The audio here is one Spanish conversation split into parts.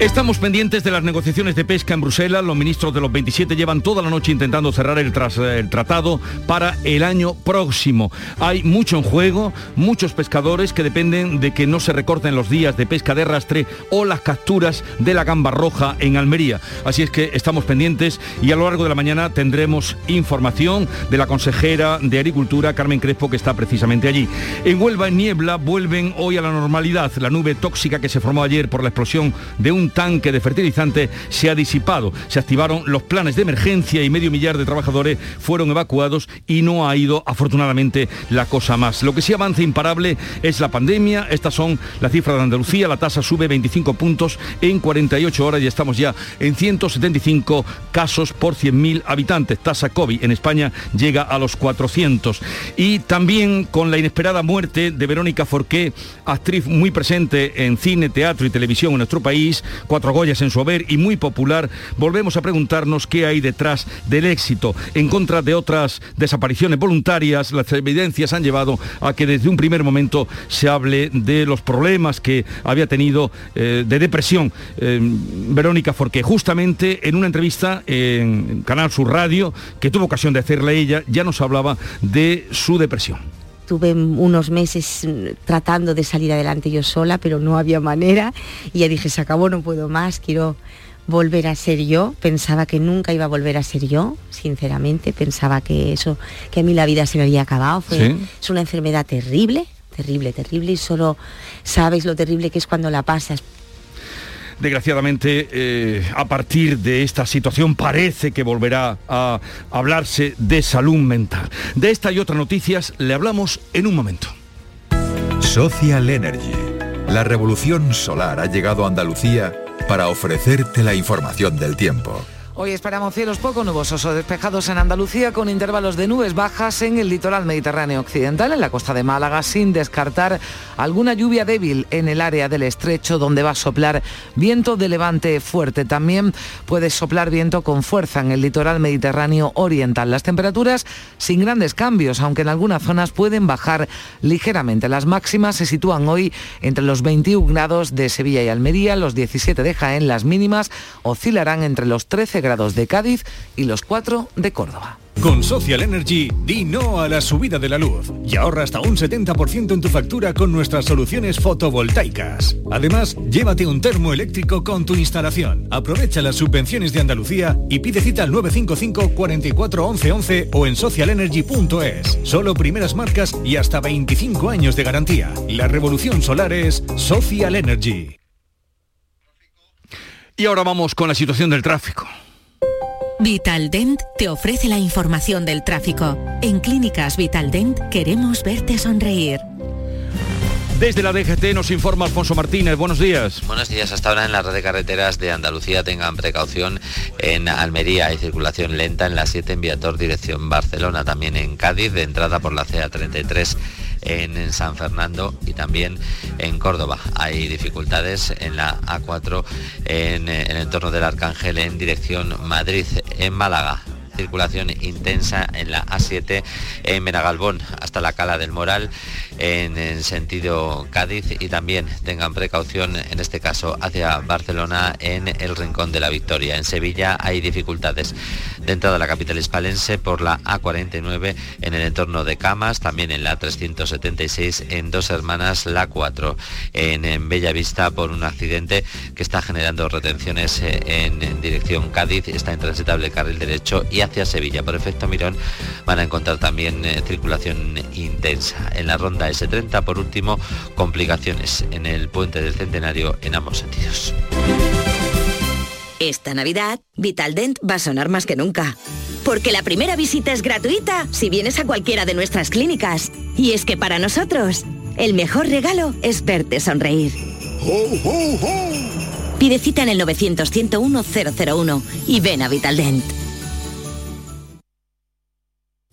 Estamos pendientes de las negociaciones de pesca en Bruselas. Los ministros de los 27 llevan toda la noche intentando cerrar el, el, tratado para el año próximo. Hay mucho en juego, muchos pescadores que dependen de que no se recorten los días de pesca de arrastre o las capturas de la gamba roja en Almería. Así es que estamos pendientes y a lo largo de la mañana tendremos información de la consejera de Agricultura, Carmen Crespo, que está precisamente allí. En Huelva, en Niebla, vuelven hoy a la normalidad. La nube tóxica que se formó ayer por la explosión de un tanque de fertilizante se ha disipado. Se activaron los planes de emergencia y medio millar de trabajadores fueron evacuados y no ha ido afortunadamente la cosa más. Lo que sí avanza imparable es la pandemia. Estas son las cifras de Andalucía. La tasa sube 25 puntos en 48 horas y estamos ya en 175 casos por 100.000 habitantes. Tasa COVID en España llega a los 400. Y también con la inesperada muerte de Verónica Forqué, actriz muy presente en cine, teatro y televisión en nuestro país, cuatro Goyas en su haber y muy popular, volvemos a preguntarnos qué hay detrás del éxito. En contra de otras desapariciones voluntarias, las evidencias han llevado a que desde un primer momento se hable de los problemas que había tenido eh, de depresión eh, Verónica Forqué. Justamente en una entrevista en Canal Sur Radio, que tuvo ocasión de hacerle ella, ya nos hablaba de su depresión. Tuve unos meses mm, tratando de salir adelante yo sola, pero no había manera. Y ya dije, se acabó, no puedo más, quiero volver a ser yo. Pensaba que nunca iba a volver a ser yo, sinceramente. Pensaba que eso, que a mí la vida se me había acabado. Es una enfermedad terrible, terrible, terrible. Y solo sabes lo terrible que es cuando la pasas desgraciadamente, eh, a partir de esta situación parece que volverá a hablarse de salud mental. De esta y otras noticias le hablamos en un momento. Social Energy. La revolución solar ha llegado a Andalucía para ofrecerte la información del tiempo. Hoy esperamos cielos poco nubosos o despejados en Andalucía con intervalos de nubes bajas en el litoral mediterráneo occidental, en la costa de Málaga, sin descartar alguna lluvia débil en el área del estrecho donde va a soplar viento de levante fuerte. También puede soplar viento con fuerza en el litoral mediterráneo oriental. Las temperaturas sin grandes cambios, aunque en algunas zonas pueden bajar ligeramente. Las máximas se sitúan hoy entre los 21 grados de Sevilla y Almería, los 17 de Jaén, las mínimas oscilarán entre los 13 grados de Cádiz y los 4 de Córdoba. Con Social Energy, di no a la subida de la luz y ahorra hasta un 70% en tu factura con nuestras soluciones fotovoltaicas. Además, llévate un termo eléctrico con tu instalación. Aprovecha las subvenciones de Andalucía y pide cita al 955 44 11 11 o en socialenergy.es. Solo primeras marcas y hasta 25 años de garantía. La revolución solar es Social Energy. Y ahora vamos con la situación del tráfico. Vitaldent te ofrece la información del tráfico. En Clínicas Vitaldent queremos verte sonreír. Desde la DGT nos informa Alfonso Martínez. Buenos días. Buenos días. Hasta ahora en la red de carreteras de Andalucía tengan precaución. En Almería hay circulación lenta en la 7 en Viator dirección Barcelona. También en Cádiz de entrada por la CA33 en San Fernando y también en Córdoba. Hay dificultades en la A4 en, el entorno del Arcángel en dirección Madrid. En Málaga circulación intensa en la A7 en Menagalbón hasta la Cala del Moral en, el sentido Cádiz y también tengan precaución en este caso hacia Barcelona en el Rincón de la Victoria. En Sevilla hay dificultades de entrada a la capital hispalense por la A49 en el entorno de Camas, también en la 376 en Dos Hermanas, la 4 en, en Bellavista por un accidente que está generando retenciones eh, en, dirección Cádiz, está intransitable carril derecho y hacia Sevilla. Por efecto Mirón van a encontrar también eh, circulación intensa. En la ronda S30, por último, complicaciones en el puente del Centenario en ambos sentidos. Esta Navidad, Vitaldent va a sonar más que nunca. Porque la primera visita es gratuita si vienes a cualquiera de nuestras clínicas. Y es que para nosotros, el mejor regalo es verte sonreír. Pide cita en el 900 101 001 y ven a Vitaldent.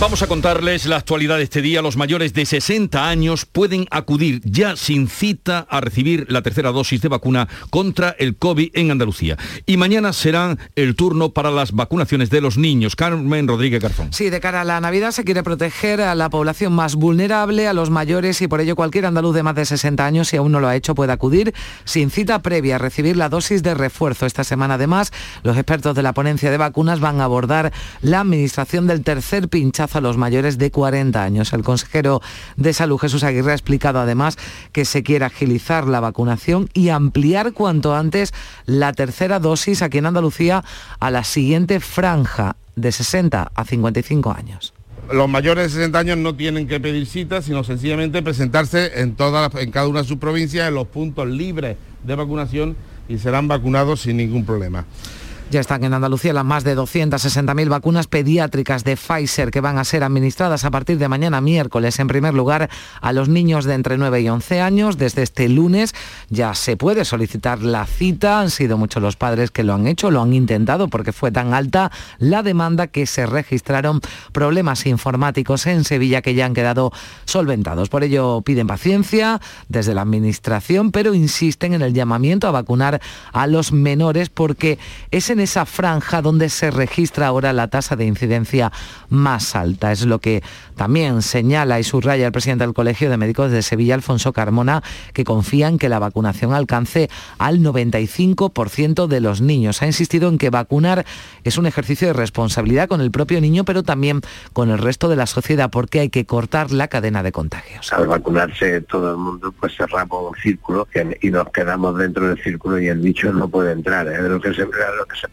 Vamos a contarles la actualidad de este día. Los mayores de 60 años pueden acudir ya sin cita a recibir la tercera dosis de vacuna contra el COVID en Andalucía. Y mañana será el turno para las vacunaciones de los niños. Carmen Rodríguez Garzón. Sí, de cara a la Navidad se quiere proteger a la población más vulnerable, a los mayores y por ello cualquier andaluz de más de 60 años, si aún no lo ha hecho, puede acudir sin cita previa a recibir la dosis de refuerzo. Esta semana además, los expertos de la ponencia de vacunas van a abordar la administración del tercer pinchazo a los mayores de 40 años. El consejero de Salud, Jesús Aguirre, ha explicado además que se quiere agilizar la vacunación y ampliar cuanto antes la tercera dosis aquí en Andalucía a la siguiente franja de 60 a 55 años los mayores de 60 años no tienen que pedir citas, sino sencillamente presentarse en, todas, en cada una de sus provincias en los puntos libres de vacunación y serán vacunados sin ningún problema. Ya están en Andalucía las más de 260.000 vacunas pediátricas de Pfizer que van a ser administradas a partir de mañana miércoles. En primer lugar, a los niños de entre 9 y 11 años. Desde este lunes ya se puede solicitar la cita. Han sido muchos los padres que lo han hecho, lo han intentado porque fue tan alta la demanda que se registraron problemas informáticos en Sevilla que ya han quedado solventados. Por ello piden paciencia desde la Administración, pero insisten en el llamamiento a vacunar a los menores porque es en esa franja donde se registra ahora la tasa de incidencia más alta. Es lo que también señala y subraya el presidente del Colegio de Médicos de Sevilla, Alfonso Carmona, que confía en que la vacunación alcance al 95% de los niños. Ha insistido en que vacunar es un ejercicio de responsabilidad con el propio niño, pero también con el resto de la sociedad, porque hay que cortar la cadena de contagios. Al vacunarse todo el mundo, pues cerramos un círculo y nos quedamos dentro del círculo y el bicho no puede entrar. Es se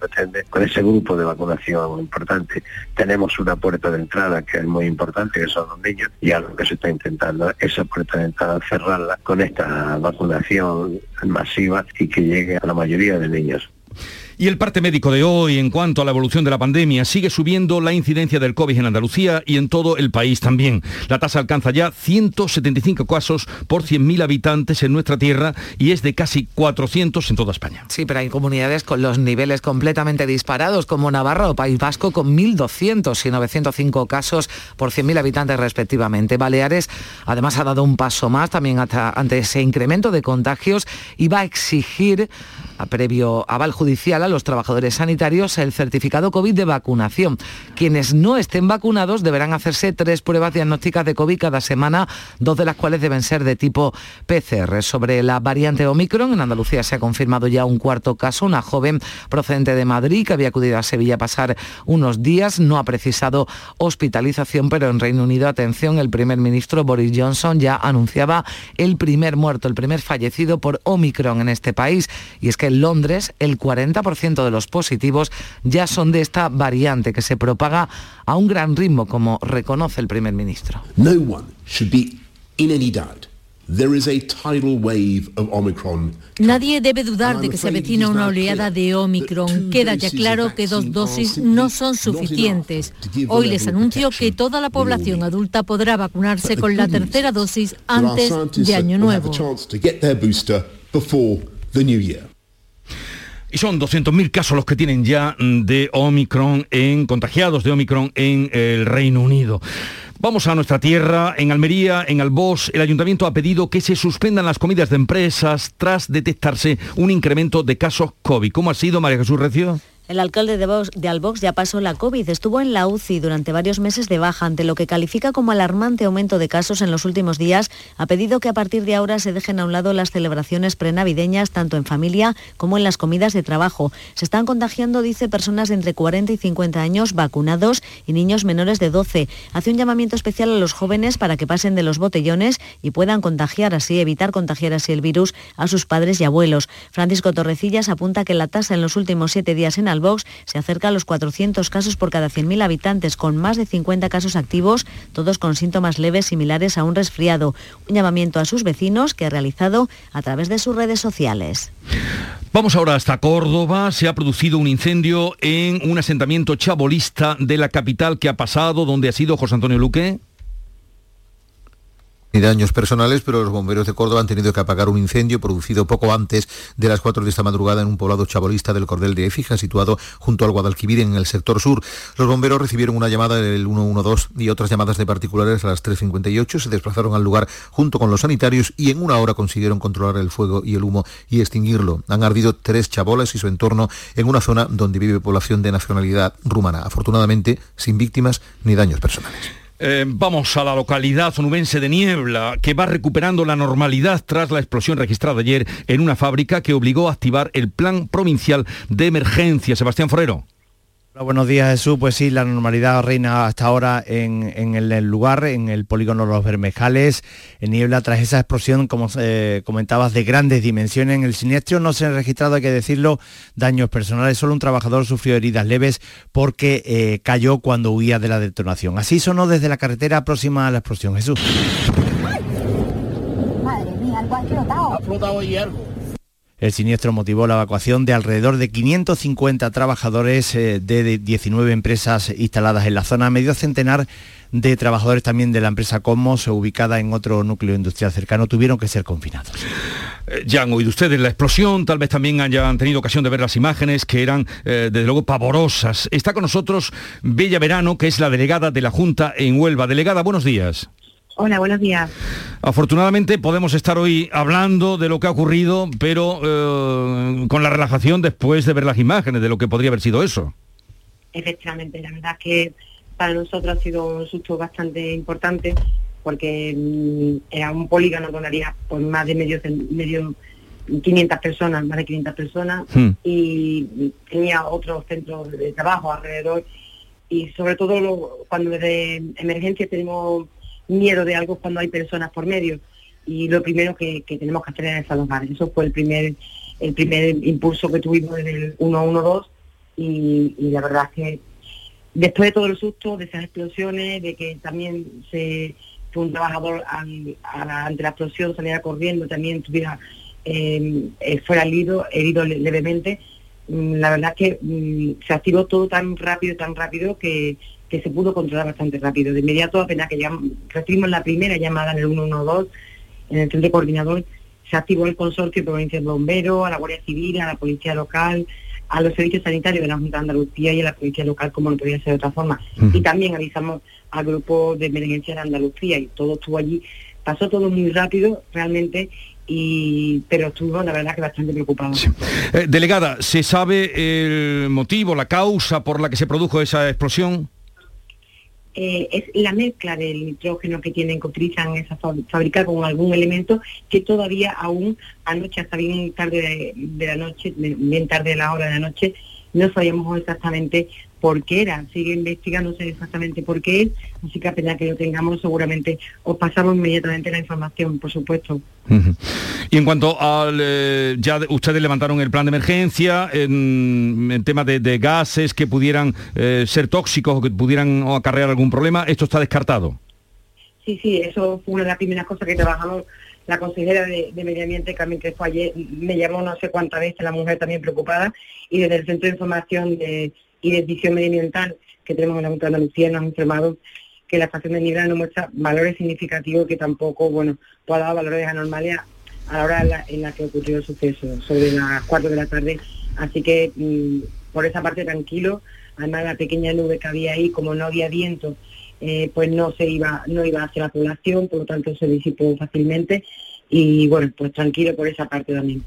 con ese grupo de vacunación importante. Tenemos una puerta de entrada que es muy importante, que son los niños, y algo que se está intentando, esa puerta de entrada cerrarla con esta vacunación masiva y que llegue a la mayoría de niños. Y el parte médico de hoy, en cuanto a la evolución de la pandemia, sigue subiendo la incidencia del COVID en Andalucía y en todo el país también. La tasa alcanza ya 175 casos por 100.000 habitantes en nuestra tierra y es de casi 400 en toda España. Sí, pero hay comunidades con los niveles completamente disparados, como Navarra o País Vasco, con 1.200 y 905 casos por 100.000 habitantes respectivamente. Baleares, además, ha dado un paso más también ante ese incremento de contagios y va a exigir a previo aval judicial los trabajadores sanitarios el certificado COVID de vacunación. Quienes no estén vacunados deberán hacerse tres pruebas diagnósticas de COVID cada semana, dos de las cuales deben ser de tipo PCR. Sobre la variante Omicron, en Andalucía se ha confirmado ya un cuarto caso, una joven procedente de Madrid que había acudido a Sevilla a pasar unos días, no ha precisado hospitalización, pero en Reino Unido, atención, el primer ministro Boris Johnson ya anunciaba el primer muerto, el primer fallecido por Omicron en este país. Y es que en Londres el 40% de los positivos ya son de esta variante que se propaga a un gran ritmo, como reconoce el primer ministro. Nadie debe dudar de que se avecina una oleada de Omicron. Queda ya claro que dos dosis no son suficientes. Hoy les anuncio que toda la población adulta podrá vacunarse con la tercera dosis antes de Año Nuevo. Y son 200.000 casos los que tienen ya de Omicron en contagiados de Omicron en el Reino Unido. Vamos a nuestra tierra, en Almería, en Albós, el ayuntamiento ha pedido que se suspendan las comidas de empresas tras detectarse un incremento de casos COVID. ¿Cómo ha sido, María Jesús Recio? El alcalde de Albox ya pasó la COVID, estuvo en la UCI durante varios meses de baja ante lo que califica como alarmante aumento de casos en los últimos días. Ha pedido que a partir de ahora se dejen a un lado las celebraciones prenavideñas tanto en familia como en las comidas de trabajo. Se están contagiando, dice, personas de entre 40 y 50 años vacunados y niños menores de 12. Hace un llamamiento especial a los jóvenes para que pasen de los botellones y puedan contagiar así, evitar contagiar así el virus a sus padres y abuelos. Francisco Torrecillas apunta que la tasa en los últimos siete días en Albox se acerca a los 400 casos por cada 100.000 habitantes, con más de 50 casos activos, todos con síntomas leves similares a un resfriado. Un llamamiento a sus vecinos que ha realizado a través de sus redes sociales. Vamos ahora hasta Córdoba. Se ha producido un incendio en un asentamiento chabolista de la capital que ha pasado, donde ha sido José Antonio Luque ni daños personales, pero los bomberos de Córdoba han tenido que apagar un incendio producido poco antes de las 4 de esta madrugada en un poblado chabolista del Cordel de Éfija, situado junto al Guadalquivir en el sector sur. Los bomberos recibieron una llamada del 112 y otras llamadas de particulares a las 3.58, se desplazaron al lugar junto con los sanitarios y en una hora consiguieron controlar el fuego y el humo y extinguirlo. Han ardido tres chabolas y su entorno en una zona donde vive población de nacionalidad rumana, afortunadamente sin víctimas ni daños personales. Eh, vamos a la localidad onubense de Niebla, que va recuperando la normalidad tras la explosión registrada ayer en una fábrica que obligó a activar el plan provincial de emergencia. Sebastián Forero buenos días Jesús. Pues sí, la normalidad reina hasta ahora en, el, lugar, en el polígono Los Bermejales, en Niebla, tras esa explosión, como eh, comentabas, de grandes dimensiones. En el siniestro no se han registrado, hay que decirlo, daños personales. Solo un trabajador sufrió heridas leves porque eh, cayó cuando huía de la detonación. Así sonó desde la carretera próxima a la explosión. Jesús. Madre mía, algo ha explotado. Ha explotado algo. El siniestro motivó la evacuación de alrededor de 550 trabajadores eh, de 19 empresas instaladas en la zona, medio centenar de trabajadores también de la empresa Cosmos, ubicada en otro núcleo industrial cercano, tuvieron que ser confinados. Eh, ya han oído ustedes la explosión, tal vez también hayan tenido ocasión de ver las imágenes que eran, eh, desde luego, pavorosas. Está con nosotros Bella Verano, que es la delegada de la Junta en Huelva. Delegada, buenos días. Hola, buenos días. Afortunadamente podemos estar hoy hablando de lo que ha ocurrido, pero eh, con la relajación después de ver las imágenes de lo que podría haber sido eso. Efectivamente, la verdad es que para nosotros ha sido un susto bastante importante porque mm, era un polígono donde había por más de medio, medio 500 personas, más de 500 personas, hmm. y tenía otros centros de trabajo alrededor y sobre todo cuando desde emergencia tenemos miedo de algo cuando hay personas por medio. Y lo primero que, tenemos que hacer es desalojar. Eso fue el primer, el primer impulso que tuvimos en el 112 y, y la verdad es que después de todo el susto, de esas explosiones, de que también se fue un trabajador ante la explosión saliera corriendo, también tuviera eh, eh, fuera herido, herido levemente, mm, la verdad es que mm, se activó todo tan rápido, tan rápido que, que se pudo controlar bastante rápido. De inmediato, apenas que recibimos la primera llamada en el 112, en el centro coordinador, se activó el consorcio de provincia de bomberos, a la Guardia Civil, a la Policía Local, a los servicios sanitarios de la Junta de Andalucía y a la Policía Local, como no podía ser de otra forma. Y también avisamos al grupo de emergencia de Andalucía y todo estuvo allí. Pasó todo muy rápido, realmente, y, pero estuvo la verdad que bastante preocupado. Eh, delegada, ¿se sabe el motivo, la causa por la que se produjo esa explosión? Eh, es la mezcla del nitrógeno que tienen, que utilizan esa fábrica con algún elemento que todavía aún anoche, hasta bien tarde de, la noche, bien tarde de la hora de la noche, no sabíamos exactamente por qué era. Sigue investigándose exactamente por qué es, así que apenas que lo tengamos seguramente os pasamos inmediatamente la información, por supuesto. Y en cuanto al... Eh, ya ustedes levantaron el plan de emergencia en, en tema de, gases que pudieran eh, ser tóxicos o que pudieran acarrear algún problema, ¿esto está descartado? Sí, sí, eso fue una de las primeras cosas que trabajamos la consejera de, Medio Ambiente, Carmen fue ayer, me llamó no sé cuántas veces, la mujer también preocupada, y desde el Centro de Información de, y Decisión Medioambiental que tenemos en la Junta de Andalucía nos han informado que la estación de Niebla no muestra valores significativos que tampoco, bueno, pueda dar valores anormales a la hora en la, que ocurrió el suceso, sobre las 4 de la tarde. Así que mm, por esa parte tranquilo, además la pequeña nube que había ahí, como no había viento, eh, pues no se iba, no iba hacia la población, por lo tanto se disipó fácilmente y bueno, pues tranquilo por esa parte también.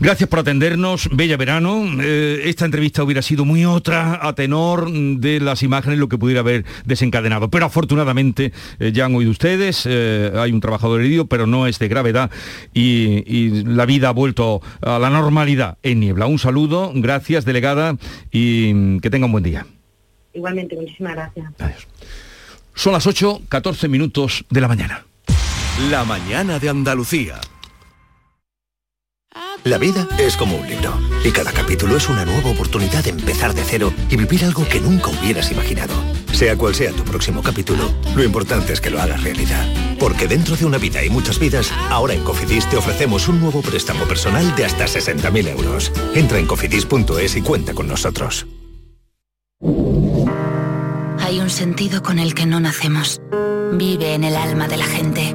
Gracias por atendernos, Bella Verano. Eh, esta entrevista hubiera sido muy otra a tenor de las imágenes, lo que pudiera haber desencadenado. Pero afortunadamente, eh, ya han oído ustedes, eh, hay un trabajador herido, pero no es de gravedad y, y, la vida ha vuelto a la normalidad en Niebla. Un saludo, gracias, delegada, y que tenga un buen día. Igualmente, muchísimas gracias. Adiós. Son las 8, 14 minutos de la mañana. La mañana de Andalucía. La vida es como un libro y cada capítulo es una nueva oportunidad de empezar de cero y vivir algo que nunca hubieras imaginado. Sea cual sea tu próximo capítulo, lo importante es que lo hagas realidad. Porque dentro de una vida y muchas vidas, ahora en Cofidis te ofrecemos un nuevo préstamo personal de hasta 60.000 euros. Entra en cofidis.es y cuenta con nosotros. Hay un sentido con el que no nacemos. Vive en el alma de la gente.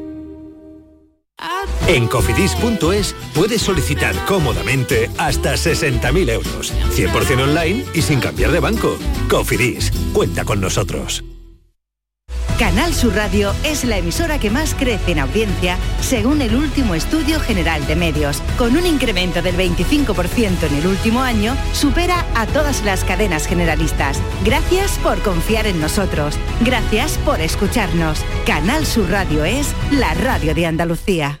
En cofidis.es puedes solicitar cómodamente hasta 60.000 euros, 100% online y sin cambiar de banco. Cofidis, cuenta con nosotros. Canal Sur Radio es la emisora que más crece en audiencia según el último estudio general de medios. Con un incremento del 25% en el último año, supera a todas las cadenas generalistas. Gracias por confiar en nosotros. Gracias por escucharnos. Canal Sur Radio es la radio de Andalucía.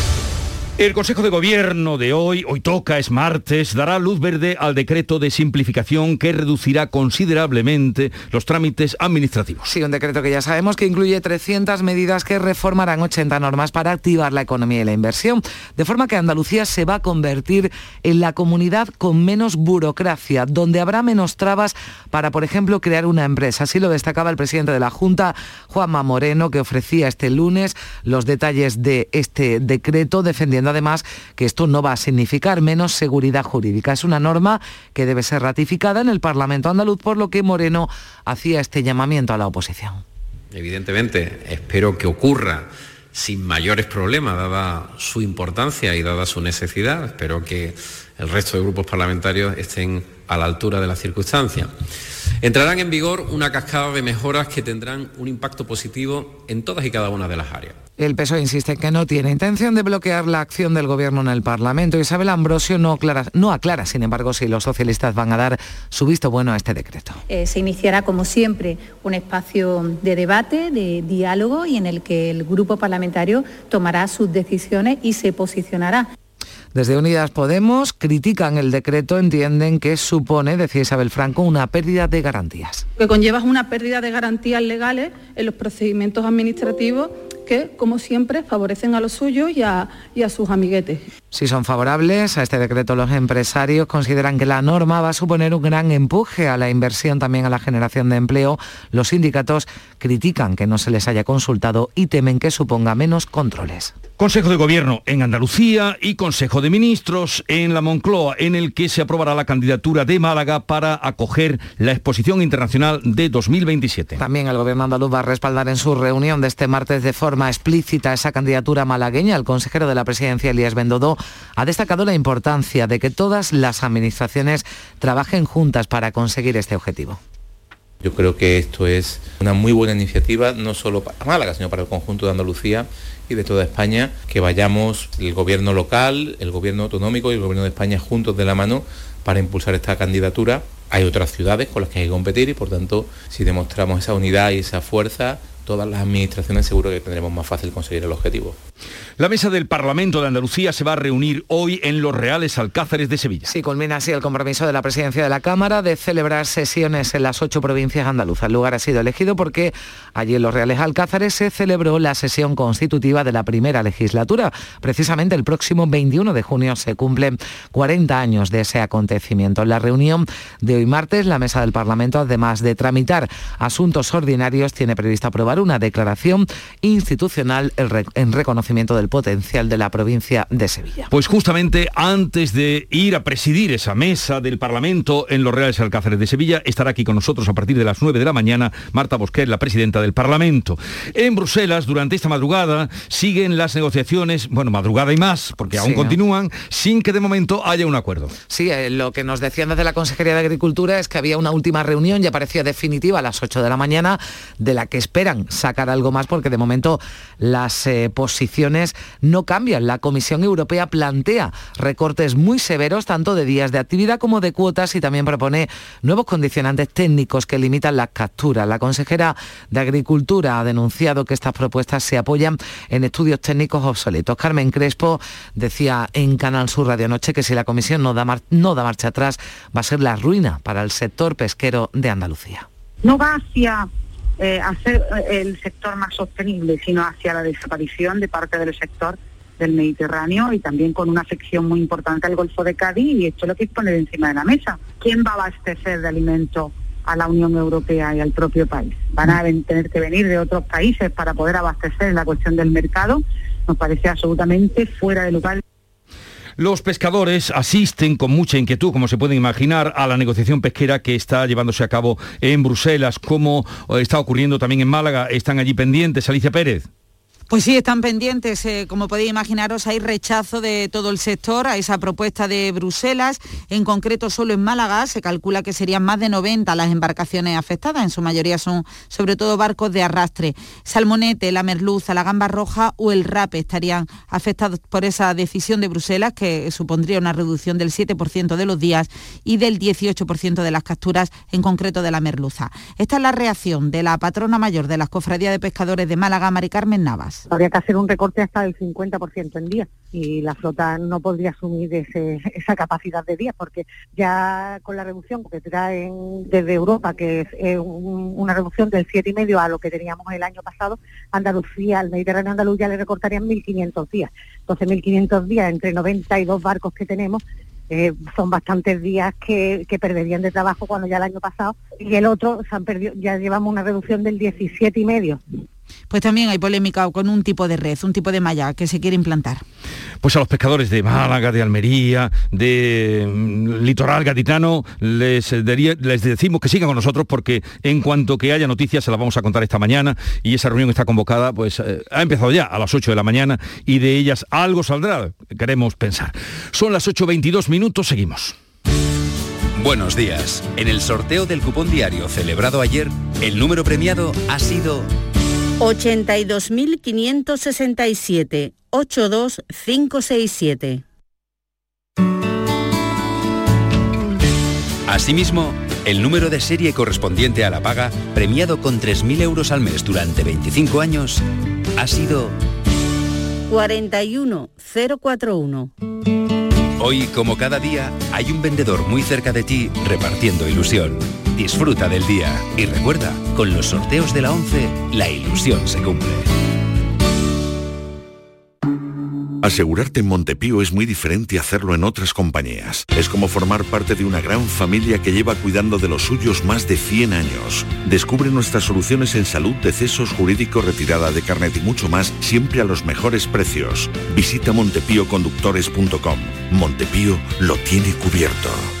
El Consejo de Gobierno de hoy, hoy toca, es martes, dará luz verde al decreto de simplificación que reducirá considerablemente los trámites administrativos. Sí, un decreto que ya sabemos que incluye 300 medidas que reformarán 80 normas para activar la economía y la inversión, de forma que Andalucía se va a convertir en la comunidad con menos burocracia, donde habrá menos trabas para, por ejemplo, crear una empresa. Así lo destacaba el presidente de la Junta, Juanma Moreno, que ofrecía este lunes los detalles de este decreto, defendiendo además que esto no va a significar menos seguridad jurídica. Es una norma que debe ser ratificada en el Parlamento andaluz, por lo que Moreno hacía este llamamiento a la oposición. Evidentemente, espero que ocurra sin mayores problemas, dada su importancia y dada su necesidad. Espero que el resto de grupos parlamentarios estén a la altura de las circunstancias. Entrarán en vigor una cascada de mejoras que tendrán un impacto positivo en todas y cada una de las áreas. El PSOE insiste que no tiene intención de bloquear la acción del Gobierno en el Parlamento. Isabel Ambrosio no aclara, no aclara sin embargo, si los socialistas van a dar su visto bueno a este decreto. Eh, se iniciará, como siempre, un espacio de debate, de diálogo y en el que el grupo parlamentario tomará sus decisiones y se posicionará. Desde Unidas Podemos critican el decreto, entienden que supone, decía Isabel Franco, una pérdida de garantías. Que conlleva una pérdida de garantías legales en los procedimientos administrativos que, como siempre, favorecen a los suyos y a, y a sus amiguetes. Si son favorables a este decreto, los empresarios consideran que la norma va a suponer un gran empuje a la inversión, también a la generación de empleo. Los sindicatos critican que no se les haya consultado y temen que suponga menos controles. Consejo de Gobierno en Andalucía y Consejo de Ministros en la Moncloa, en el que se aprobará la candidatura de Málaga para acoger la Exposición Internacional de 2027. También el Gobierno andaluz va a respaldar en su reunión de este martes de forma explícita esa candidatura malagueña. El consejero de la presidencia, Elías Bendodo, ha destacado la importancia de que todas las administraciones trabajen juntas para conseguir este objetivo. Yo creo que esto es una muy buena iniciativa, no solo para Málaga, sino para el conjunto de Andalucía y de toda España, que vayamos el gobierno local, el gobierno autonómico y el gobierno de España juntos de la mano para impulsar esta candidatura. Hay otras ciudades con las que hay que competir y por tanto si demostramos esa unidad y esa fuerza, todas las administraciones seguro que tendremos más fácil conseguir el objetivo. La mesa del Parlamento de Andalucía se va a reunir hoy en los Reales Alcázares de Sevilla. Sí, culmina así el compromiso de la presidencia de la Cámara de celebrar sesiones en las ocho provincias andaluzas. El lugar ha sido elegido porque allí en los Reales Alcázares se celebró la sesión constitutiva de la primera legislatura. Precisamente el próximo 21 de junio se cumplen 40 años de ese acontecimiento. En la reunión de hoy martes, la mesa del Parlamento, además de tramitar asuntos ordinarios, tiene previsto aprobar aprobar una declaración institucional en reconocimiento del potencial de la provincia de Sevilla. Pues justamente antes de ir a presidir esa mesa del Parlamento en los Reales Alcáceres de Sevilla, estará aquí con nosotros a partir de las 9 de la mañana Marta Bosquet, la presidenta del Parlamento. En Bruselas, durante esta madrugada, siguen las negociaciones, bueno, madrugada y más, porque aún continúan, sin que de momento haya un acuerdo. Sí, eh, lo que nos decían desde la Consejería de Agricultura es que había una última reunión, ya parecía definitiva a las 8 de la mañana, de la que esperan sacar algo más, porque de momento las eh, posiciones no cambian. La Comisión Europea plantea recortes muy severos, tanto de días de actividad como de cuotas, y también propone nuevos condicionantes técnicos que limitan las capturas. La consejera de Agricultura ha denunciado que estas propuestas se apoyan en estudios técnicos obsoletos. Carmen Crespo decía en Canal Sur Radio Noche que si la Comisión no da, no da marcha atrás va a ser la ruina para el sector pesquero de Andalucía. No va eh, hacer eh, el sector más sostenible, sino hacia la desaparición de parte del sector del Mediterráneo y también con una sección muy importante al Golfo de Cádiz y esto es lo que que poner encima de la mesa. ¿Quién va a abastecer de alimentos a la Unión Europea y al propio país? Van a tener que venir de otros países para poder abastecer la cuestión del mercado. Nos parece absolutamente fuera de lugar. Los pescadores asisten con mucha inquietud, como se pueden imaginar, a la negociación pesquera que está llevándose a cabo en Bruselas, como está ocurriendo también en Málaga. Están allí pendientes. Alicia Pérez. Pues sí, están pendientes. Eh, como podéis imaginaros, hay rechazo de todo el sector a esa propuesta de Bruselas. En concreto, solo en Málaga se calcula que serían más de 90 las embarcaciones afectadas. En su mayoría son sobre todo barcos de arrastre. Salmonete, la merluza, la gamba roja o el rape estarían afectados por esa decisión de Bruselas, que supondría una reducción del 7% de los días y del 18% de las capturas, en concreto de la merluza. Esta es la reacción de la patrona mayor de las cofradías de pescadores de Málaga, Mari Carmen Navas. Habría que hacer un recorte hasta del 50% en día y la flota no podría asumir esa capacidad de día porque ya con la reducción que traen desde Europa, que es una reducción del 7,5 a lo que teníamos el año pasado, Andalucía, al Mediterráneo andaluz ya le recortarían 1.500 días. Entonces 1.500 días entre 92 barcos que tenemos eh, son bastantes días que, perderían de trabajo cuando ya el año pasado y el otro se han perdido, ya llevamos una reducción del 17 y medio pues también hay polémica con un tipo de red, un tipo de malla que se quiere implantar. Pues a los pescadores de Málaga, de Almería, de mm, Litoral Gaditano, les, les decimos que sigan con nosotros porque en cuanto que haya noticias se las vamos a contar esta mañana y esa reunión está convocada, pues eh, ha empezado ya a las 8 de la mañana y de ellas algo saldrá, queremos pensar. Son las 8.22 minutos, seguimos. Buenos días. En el sorteo del cupón diario celebrado ayer, el número premiado ha sido 82.567 82567. Asimismo, el número de serie correspondiente a la paga, premiado con 3.000 euros al mes durante 25 años, ha sido 41041. Hoy, como cada día, hay un vendedor muy cerca de ti repartiendo ilusión. Disfruta del día y recuerda, con los sorteos de la 11, la ilusión se cumple. Asegurarte en Montepío es muy diferente a hacerlo en otras compañías. Es como formar parte de una gran familia que lleva cuidando de los suyos más de 100 años. Descubre nuestras soluciones en salud, decesos, jurídico, retirada de carnet y mucho más, siempre a los mejores precios. Visita montepíoconductores.com. Montepío lo tiene cubierto.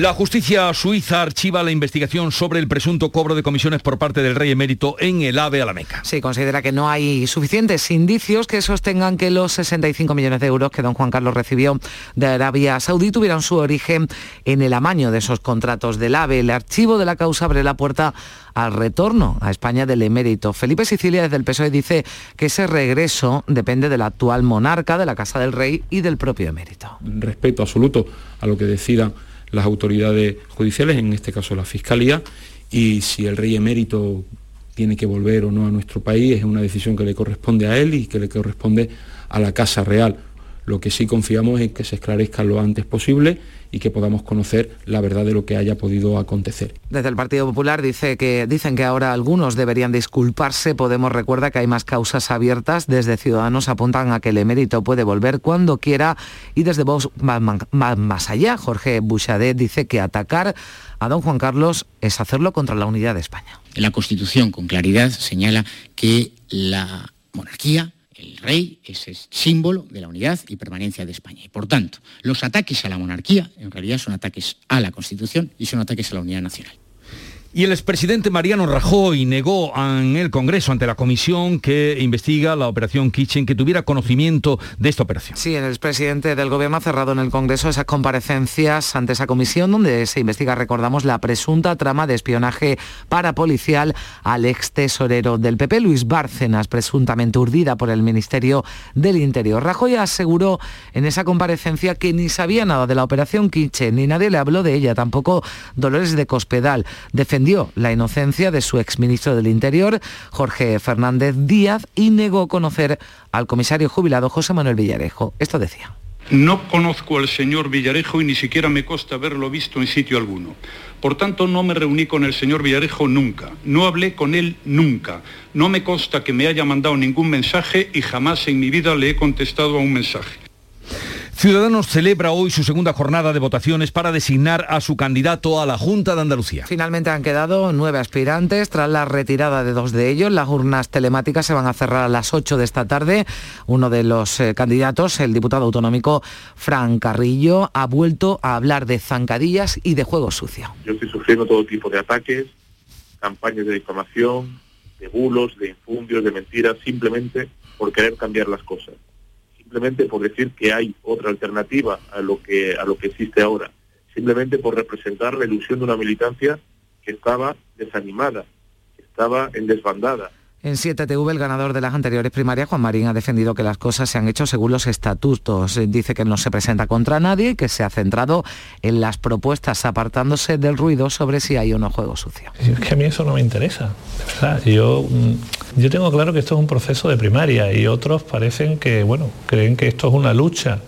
La justicia suiza archiva la investigación sobre el presunto cobro de comisiones por parte del rey emérito en el AVE a la Meca. Sí, considera que no hay suficientes indicios que sostengan que los 65 millones de euros que don Juan Carlos recibió de Arabia Saudí tuvieran su origen en el amaño de esos contratos del AVE. El archivo de la causa abre la puerta al retorno a España del emérito. Felipe Sicilia desde el PSOE dice que ese regreso depende del actual monarca, de la Casa del Rey y del propio emérito. Respeto absoluto a lo que decida las autoridades judiciales, en este caso la Fiscalía, y si el rey emérito tiene que volver o no a nuestro país es una decisión que le corresponde a él y que le corresponde a la Casa Real. Lo que sí confiamos es que se esclarezca lo antes posible y que podamos conocer la verdad de lo que haya podido acontecer. Desde el Partido Popular dice que, dicen que ahora algunos deberían disculparse. Podemos recuerda que hay más causas abiertas. Desde Ciudadanos apuntan a que el emérito puede volver cuando quiera y desde Vox más, allá. Jorge Bouchadet dice que atacar a don Juan Carlos es hacerlo contra la unidad de España. La Constitución con claridad señala que la monarquía el rey es el símbolo de la unidad y permanencia de España. Y por tanto, los ataques a la monarquía en realidad son ataques a la Constitución y son ataques a la unidad nacional. Y el expresidente Mariano Rajoy negó en el Congreso ante la comisión que investiga la operación Kitchen que tuviera conocimiento de esta operación. Sí, el expresidente del Gobierno ha cerrado en el Congreso esas comparecencias ante esa comisión donde se investiga, recordamos, la presunta trama de espionaje parapolicial al ex tesorero del PP, Luis Bárcenas, presuntamente urdida por el Ministerio del Interior. Rajoy aseguró en esa comparecencia que ni sabía nada de la operación Kitchen, ni nadie le habló de ella, tampoco Dolores de Cospedal la inocencia de su exministro del Interior, Jorge Fernández Díaz, y negó conocer al comisario jubilado José Manuel Villarejo. Esto decía. No conozco al señor Villarejo y ni siquiera me consta haberlo visto en sitio alguno. Por tanto, no me reuní con el señor Villarejo nunca, no hablé con él nunca, no me consta que me haya mandado ningún mensaje y jamás en mi vida le he contestado a un mensaje. Ciudadanos celebra hoy su segunda jornada de votaciones para designar a su candidato a la Junta de Andalucía. Finalmente han quedado nueve aspirantes tras la retirada de dos de ellos. Las urnas telemáticas se van a cerrar a las 8 de esta tarde. Uno de los eh, candidatos, el diputado autonómico Fran Carrillo, ha vuelto a hablar de zancadillas y de juego sucio. Yo estoy sufriendo todo tipo de ataques, campañas de difamación, de bulos, de infundios, de mentiras, simplemente por querer cambiar las cosas simplemente por decir que hay otra alternativa a lo que a lo que existe ahora, simplemente por representar la ilusión de una militancia que estaba desanimada, que estaba en desbandada, en 7TV, el ganador de las anteriores primarias, Juan Marín, ha defendido que las cosas se han hecho según los estatutos. Dice que no se presenta contra nadie y que se ha centrado en las propuestas, apartándose del ruido sobre si hay o no juego sucio. Es que a mí eso no me interesa, de verdad. Yo, mm, yo tengo claro que esto es un proceso de primaria y otros parecen que, bueno, creen que esto es una lucha.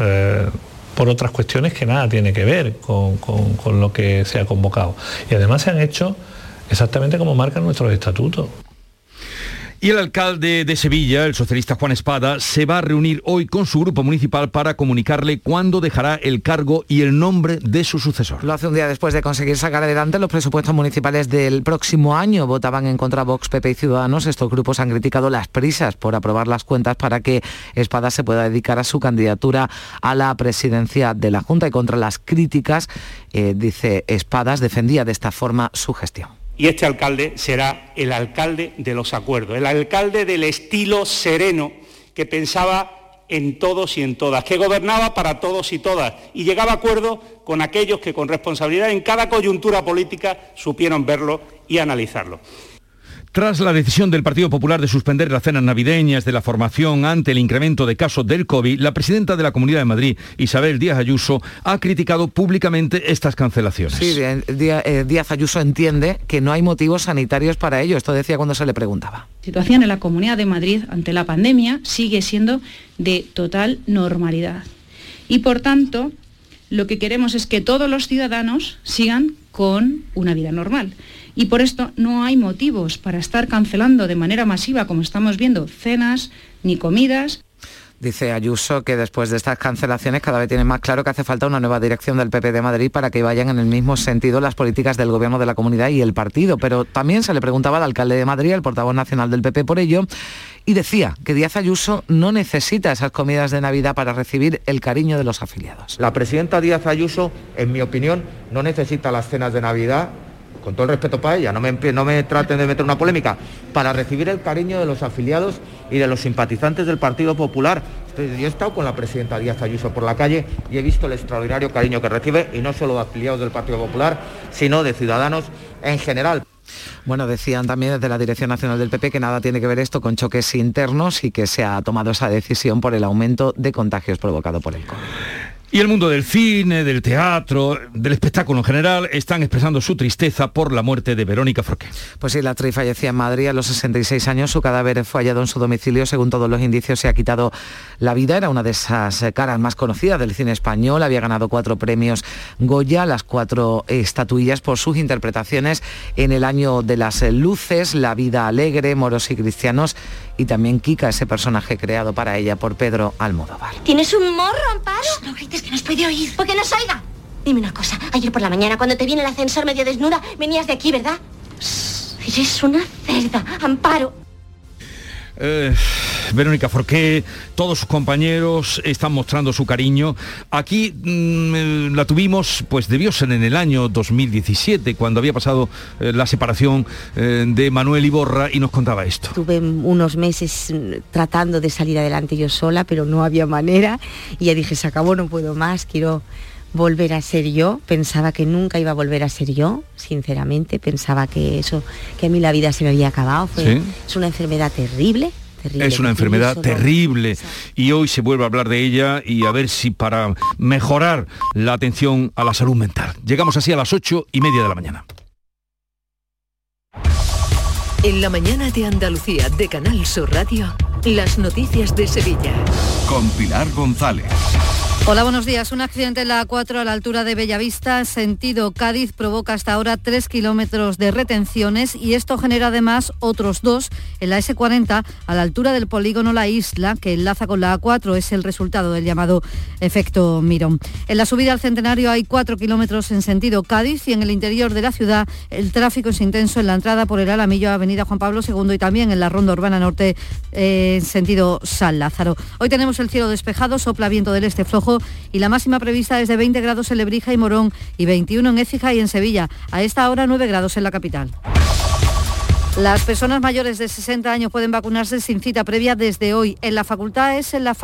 Eh, por otras cuestiones que nada tiene que ver con, con lo que se ha convocado. Y además se han hecho exactamente como marcan nuestros estatutos. Y el alcalde de Sevilla, el socialista Juan Espada, se va a reunir hoy con su grupo municipal para comunicarle cuándo dejará el cargo y el nombre de su sucesor. Lo hace un día después de conseguir sacar adelante los presupuestos municipales del próximo año. Votaban en contra Vox, PP y Ciudadanos. Estos grupos han criticado las prisas por aprobar las cuentas para que Espada se pueda dedicar a su candidatura a la presidencia de la Junta y contra las críticas, eh, dice Espadas, defendía de esta forma su gestión y este alcalde será el alcalde de los acuerdos, el alcalde del estilo sereno que pensaba en todos y en todas, que gobernaba para todos y todas y llegaba a acuerdo con aquellos que con responsabilidad en cada coyuntura política supieron verlo y analizarlo. Tras la decisión del Partido Popular de suspender las cenas navideñas de la formación ante el incremento de casos del COVID, la presidenta de la Comunidad de Madrid, Isabel Díaz Ayuso, ha criticado públicamente estas cancelaciones. Sí, eh, Díaz Ayuso entiende que no hay motivos sanitarios para ello. Esto decía cuando se le preguntaba. La situación en la Comunidad de Madrid ante la pandemia sigue siendo de total normalidad. Y por tanto, lo que queremos es que todos los ciudadanos sigan con una vida normal y por esto no hay motivos para estar cancelando de manera masiva, como estamos viendo, cenas ni comidas. Dice Ayuso que después de estas cancelaciones cada vez tiene más claro que hace falta una nueva dirección del PP de Madrid para que vayan en el mismo sentido las políticas del gobierno de la comunidad y el partido. Pero también se le preguntaba al alcalde de Madrid, el portavoz nacional del PP por ello, y decía que Díaz Ayuso no necesita esas comidas de Navidad para recibir el cariño de los afiliados. La presidenta Díaz Ayuso, en mi opinión, no necesita las cenas de Navidad con todo el respeto para ella, no me, no me traten de meter una polémica, para recibir el cariño de los afiliados y de los simpatizantes del Partido Popular. Yo he estado con la presidenta Díaz Ayuso por la calle y he visto el extraordinario cariño que recibe, y no solo de afiliados del Partido Popular, sino de ciudadanos en general. Bueno, decían también desde la Dirección Nacional del PP que nada tiene que ver esto con choques internos y que se ha tomado esa decisión por el aumento de contagios provocado por el COVID. Y el mundo del cine, del teatro, del espectáculo en general, están expresando su tristeza por la muerte de Verónica Forqué. Pues sí, la actriz fallecía en Madrid a los 66 años. Su cadáver fue hallado en su domicilio. Según todos los indicios, se ha quitado la vida. Era una de esas caras más conocidas del cine español. Había ganado cuatro premios Goya, las cuatro estatuillas por sus interpretaciones en el año de las luces, La vida alegre, Moros y Cristianos y también Kika, ese personaje creado para ella por Pedro Almodóvar. ¿Tienes un morro, Amparo? no grites que nos puede oír. ¿Por qué nos oiga? Dime una cosa. Ayer por la mañana, cuando te viene el ascensor medio desnuda, venías de aquí, ¿verdad? Eres una cerda, Amparo. Eh, Verónica Forqué, todos sus compañeros están mostrando su cariño. Aquí mm, la tuvimos, pues debió ser en el año 2017, cuando había pasado eh, la separación eh, de Manuel Iborra y nos contaba esto. Tuve unos meses mm, tratando de salir adelante yo sola, pero no había manera y ya dije, se acabó, no puedo más, quiero volver a ser yo. Pensaba que nunca iba a volver a ser yo, sinceramente. Pensaba que eso, que a mí la vida se me había acabado. Fue- Sí. Es una enfermedad terrible. terrible, Es una enfermedad solo- terrible y hoy se vuelve a hablar de ella y a ver si para mejorar la atención a la salud mental. Llegamos así a las ocho y media de la mañana. En la mañana de Andalucía de Canal Sur Radio, las noticias de Sevilla. Con Pilar González. Hola, buenos días. Un accidente en la A4 a la altura de Bellavista, sentido Cádiz, provoca hasta ahora tres kilómetros de retenciones y esto genera además otros dos en la S40 a la altura del polígono La Isla, que enlaza con la A4. Es el resultado del llamado efecto Mirón. En la subida al centenario hay cuatro kilómetros en sentido Cádiz y en el interior de la ciudad el tráfico es intenso en la entrada por el Alamillo, Avenida Juan Pablo II y también en la Ronda Urbana Norte eh, en sentido San Lázaro. Hoy tenemos el cielo despejado, sopla viento del este flojo y la máxima prevista es de 20 grados en Lebrija y Morón y 21 en Écija y en Sevilla. A esta hora 9 grados en la capital. Las personas mayores de 60 años pueden vacunarse sin cita previa desde hoy. En la facultad es en la,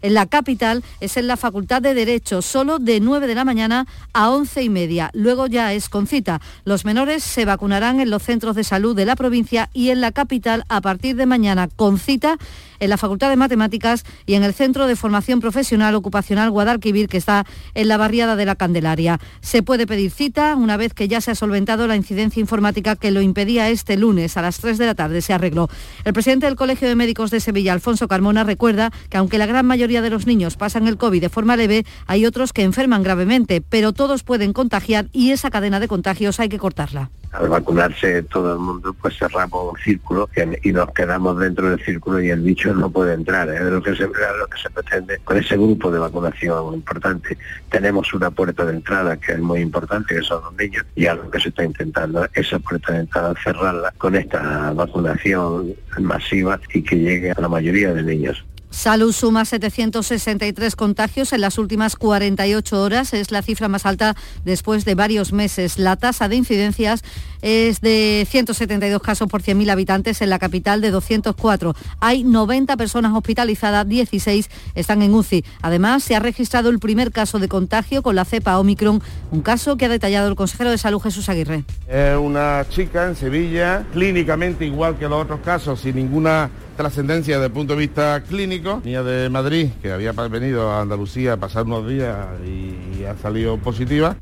en la capital es en la Facultad de Derecho, solo de 9 de la mañana a 11 y media. Luego ya es con cita. Los menores se vacunarán en los centros de salud de la provincia y en la capital a partir de mañana con cita en la Facultad de Matemáticas y en el Centro de Formación Profesional Ocupacional Guadalquivir, que está en la barriada de la Candelaria. Se puede pedir cita una vez que ya se ha solventado la incidencia informática que lo impedía este lunes a las 3 de la tarde. Se arregló. El presidente del Colegio de Médicos de Sevilla, Alfonso Carmona, recuerda que aunque la gran mayoría de los niños pasan el COVID de forma leve, hay otros que enferman gravemente, pero todos pueden contagiar y esa cadena de contagios hay que cortarla. al vacunarse todo el mundo, pues cerramos un círculo y nos quedamos dentro del círculo y el bicho no puede entrar. Es lo que se, lo que se pretende con ese grupo de vacunación importante. Tenemos una puerta de entrada que es muy importante, que son los niños, y algo que se está intentando, esa puerta de entrada cerrarla con esta vacunación masiva y que llegue a la mayoría de niños. Salud suma 763 contagios en las últimas 48 horas. Es la cifra más alta después de varios meses. La tasa de incidencias es de 172 casos por 100.000 habitantes en la capital de 204. Hay 90 personas hospitalizadas, 16 están en UCI. Además, se ha registrado el primer caso de contagio con la cepa Omicron, un caso que ha detallado el consejero de Salud Jesús Aguirre. Es una chica en Sevilla, clínicamente igual que los otros casos, sin ninguna trascendencia desde el punto de vista clínico. Niña de Madrid, que había venido a Andalucía a pasar unos días y ha salido positiva.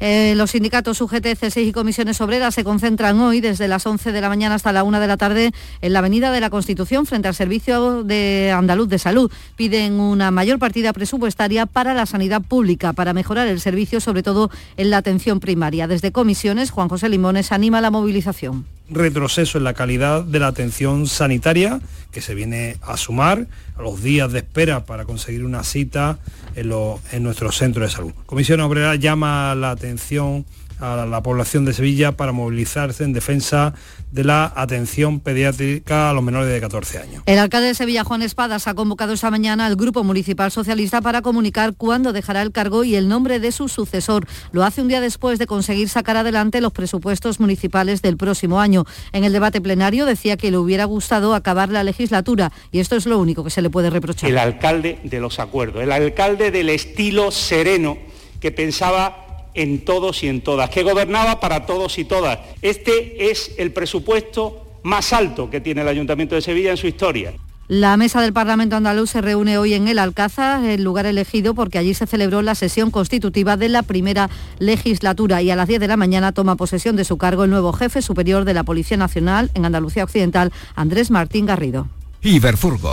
Eh, los sindicatos UGT, C6 y comisiones obreras se concentran hoy desde las 11 de la mañana hasta la 1 de la tarde en la Avenida de la Constitución frente al Servicio de Andaluz de Salud. Piden una mayor partida presupuestaria para la sanidad pública, para mejorar el servicio, sobre todo en la atención primaria. Desde comisiones, Juan José Limones anima la movilización. Retroceso en la calidad de la atención sanitaria que se viene a sumar a los días de espera para conseguir una cita en, lo- en nuestro centro de salud. Comisión Obrera llama la atención a la, la población de Sevilla para movilizarse en defensa de la atención pediátrica a los menores de 14 años. El alcalde de Sevilla, Juan Espadas, ha convocado esta mañana al Grupo Municipal Socialista para comunicar cuándo dejará el cargo y el nombre de su sucesor. Lo hace un día después de conseguir sacar adelante los presupuestos municipales del próximo año. En el debate plenario decía que le hubiera gustado acabar la legislatura y esto es lo único que se le puede reprochar. el alcalde de los acuerdos, el alcalde del estilo sereno que pensaba en todos y en todas, que gobernaba para todos y todas. Este es el presupuesto más alto que tiene el Ayuntamiento de Sevilla en su historia. La mesa del Parlamento andaluz se reúne hoy en el Alcázar, el lugar elegido porque allí se celebró la sesión constitutiva de la primera legislatura y a las 10 de la mañana toma posesión de su cargo el nuevo jefe superior de la Policía Nacional en Andalucía Occidental, Andrés Martín Garrido. Iberfurgo.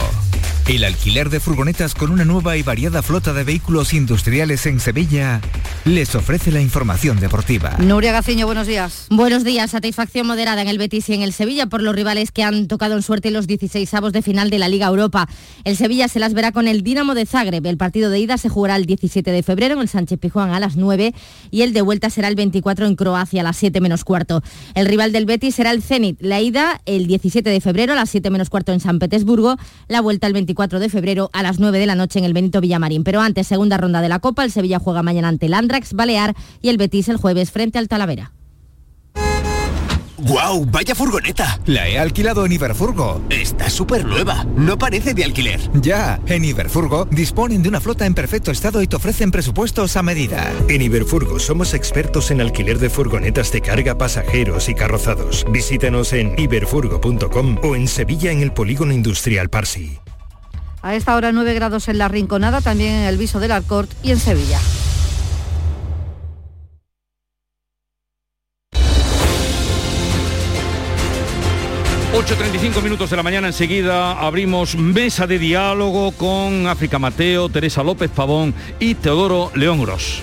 El alquiler de furgonetas con una nueva y variada flota de vehículos industriales en Sevilla les ofrece la información deportiva. Nuria Gaciño, buenos días. Buenos días. Satisfacción moderada en el Betis y en el Sevilla por los rivales que han tocado en suerte los 16 avos de final de la Liga Europa. El Sevilla se las verá con el Dinamo de Zagreb. El partido de ida se jugará el 17 de febrero en el Sánchez Pijuán a las 9 y el de vuelta será el 24 en Croacia a las 7 menos cuarto. El rival del Betis será el Zenit. La ida el 17 de febrero a las 7 menos cuarto en San Petersburgo. La vuelta el 24 de febrero a las 9 de la noche en el Benito Villamarín. Pero antes, segunda ronda de la Copa, el Sevilla juega mañana ante el Andrax Balear y el Betis el jueves frente al Talavera. ¡Guau! ¡Vaya furgoneta! La he alquilado en Iberfurgo. Está súper nueva. No parece de alquiler. Ya, en Iberfurgo disponen de una flota en perfecto estado y te ofrecen presupuestos a medida. En Iberfurgo somos expertos en alquiler de furgonetas de carga, pasajeros y carrozados. Visítanos en iberfurgo.com o en Sevilla en el Polígono Industrial Parsi. A esta hora 9 grados en la Rinconada, también en el Viso del Alcort y en Sevilla. ...8.35 minutos de la mañana enseguida abrimos mesa de diálogo con África Mateo, Teresa López Pavón y Teodoro León Gros.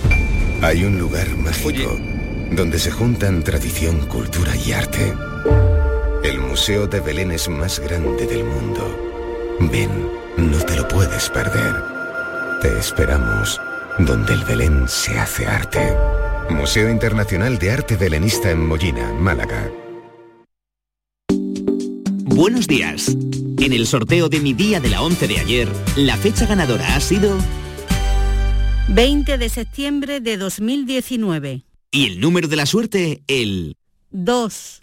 Hay un lugar mágico donde se juntan tradición, cultura y arte. El Museo de Belén es más grande del mundo. Ven, no te lo puedes perder. Te esperamos donde el Belén se hace arte. Museo Internacional de Arte Belenista en Mollina, Málaga. Buenos días. En el sorteo de mi día de la 11 de ayer, la fecha ganadora ha sido 20 de septiembre de 2019. y el número de la suerte, el 2.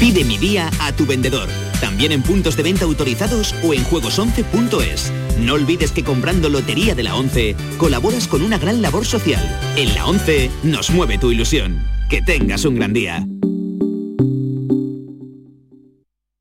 Pide mi día a tu vendedor, también en puntos de venta autorizados o en juegos11.es. No olvides que comprando Lotería de la 11 colaboras con una gran labor social. En la 11 nos mueve tu ilusión. Que tengas un gran día.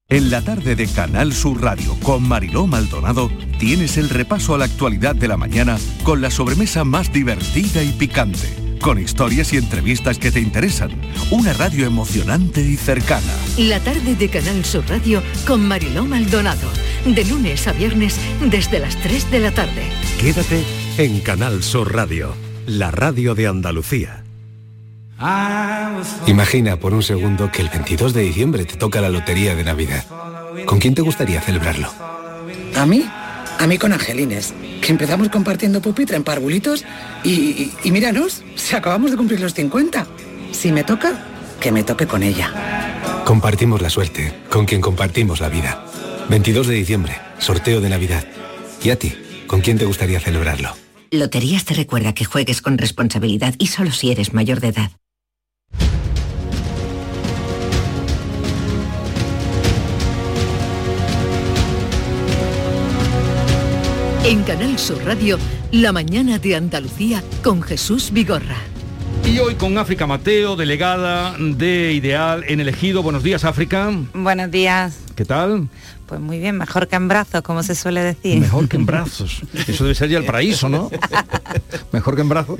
En la tarde de Canal Sur Radio con Mariló Maldonado tienes el repaso a la actualidad de la mañana con la sobremesa más divertida y picante, con historias y entrevistas que te interesan, una radio emocionante y cercana. La tarde de Canal Sur Radio con Mariló Maldonado. De lunes a viernes desde las 3 de la tarde. Quédate en Canal Sur Radio, la radio de Andalucía. Imagina por un segundo que el 22 de diciembre te toca la lotería de Navidad. ¿Con quién te gustaría celebrarlo? ¿A mí? A mí con Angelines, que empezamos compartiendo pupitre en parvulitos y, y, y míranos, si acabamos de cumplir los 50. Si me toca, que me toque con ella. Compartimos la suerte, con quien compartimos la vida. 22 de diciembre, sorteo de Navidad. ¿Y a ti? ¿Con quién te gustaría celebrarlo? Loterías te recuerda que juegues con responsabilidad y solo si eres mayor de edad. En Canal Sur Radio, la mañana de Andalucía con Jesús Vigorra. Y hoy con África Mateo, delegada de Ideal en el Ejido. Buenos días, África. Buenos días. ¿Qué tal? Pues muy bien, mejor que en brazos, como se suele decir. Mejor que en brazos. Eso debe ser ya el paraíso, ¿no? Mejor que en brazos.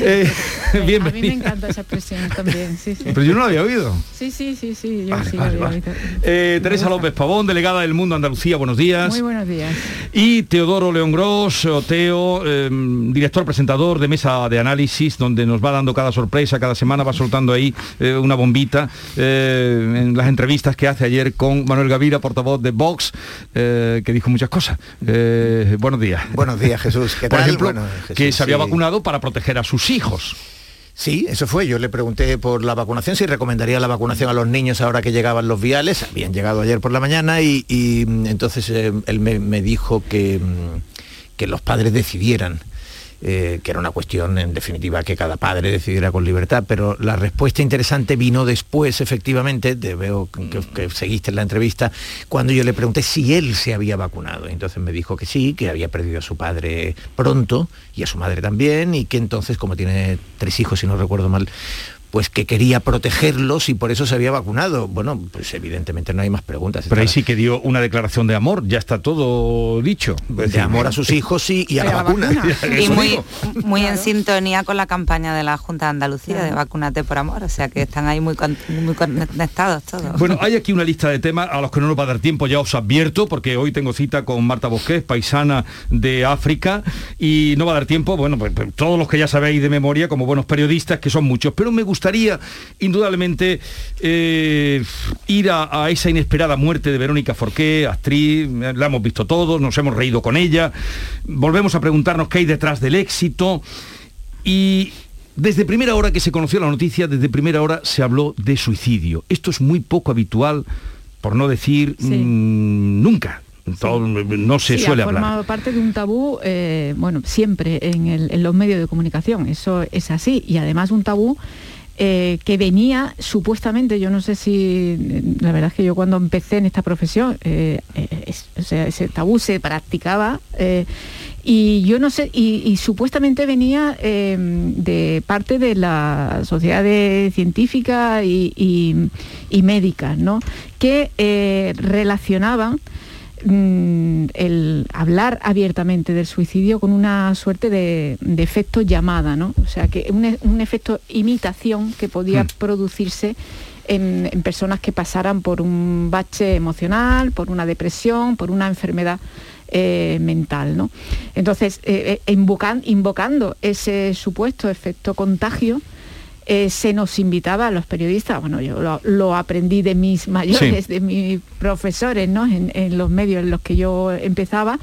Eh, A mí me bienvenida. encanta esa expresión también, sí, sí. Pero yo no lo había oído. Sí, sí, sí, sí, yo Vale, sí vale, había oído. Eh, Teresa López Pavón, delegada del Mundo Andalucía, buenos días. Muy buenos días. Y Teodoro León Gros, o Teo, eh, director presentador de Mesa de Análisis, donde nos va dando cada sorpresa, cada semana va soltando ahí eh, una bombita eh, en las entrevistas que hace ayer con Manuel Gavira, portavoz de Vox, eh, que dijo muchas cosas. Eh, buenos días. Buenos días, Jesús. ¿Qué Por ejemplo, Bueno, Jesús, que se había sí. vacunado para proteger a sus hijos. Sí, eso fue. Yo le pregunté por la vacunación, si recomendaría la vacunación a los niños ahora que llegaban los viales. Habían llegado ayer por la mañana y, y, mm, entonces eh, él me, me dijo que, mm, que los padres decidieran. Eh, que era una cuestión en definitiva que cada padre decidiera con libertad, pero la respuesta interesante vino después, efectivamente, te veo que, que seguiste en la entrevista, cuando yo le pregunté si él se había vacunado. Entonces me dijo que sí, que había perdido a su padre pronto y a su madre también, y que entonces, como tiene tres hijos, si no recuerdo mal, pues que quería protegerlos y por eso se había vacunado. Bueno, pues evidentemente no hay más preguntas. Pero ahí sí que dio una declaración de amor, ya está todo dicho. De amor a sus hijos y, y a la vacuna. Y muy, muy en sintonía con la campaña de la Junta de Andalucía de vacunate por amor, o sea que están ahí muy, con- muy conectados todos. Bueno, hay aquí una lista de temas a los que no nos va a dar tiempo, ya os advierto, porque hoy tengo cita con Marta Bosqués, paisana de África, y no va a dar tiempo, bueno, pues, pues, todos los que ya sabéis de memoria, como buenos periodistas, que son muchos, pero me gustaría indudablemente eh, ir a, a esa inesperada muerte de Verónica Forqué, actriz, la hemos visto todos, nos hemos reído con ella, volvemos a preguntarnos qué hay detrás del éxito, y desde primera hora que se conoció la noticia, desde primera hora se habló de suicidio. Esto es muy poco habitual, por no decir mm, nunca. Todo- no se Sí, suele ha hablar. formado parte de un tabú, eh, bueno, siempre en, el- en los medios de comunicación, eso es así, y además un tabú eh, que venía supuestamente, yo no sé si, la verdad es que yo cuando empecé en esta profesión, eh, eh, es- o sea, ese tabú se practicaba. y yo no sé, y, supuestamente venía eh, de parte de la sociedad de- científica y, y- y médica, ¿no? Que relacionaban mm, el hablar abiertamente del suicidio con una suerte de, de efecto llamada, ¿no? O sea, que un, un efecto imitación que podía Mm. producirse en, en personas que pasaran por un bache emocional, por una depresión, por una enfermedad eh, mental, ¿no? Entonces, eh, eh, invocan- invocando ese supuesto efecto contagio, eh, se nos invitaba a los periodistas, bueno, yo lo, lo aprendí de mis mayores, Sí. de mis profesores, ¿no? En, en los medios en los que yo empezaba,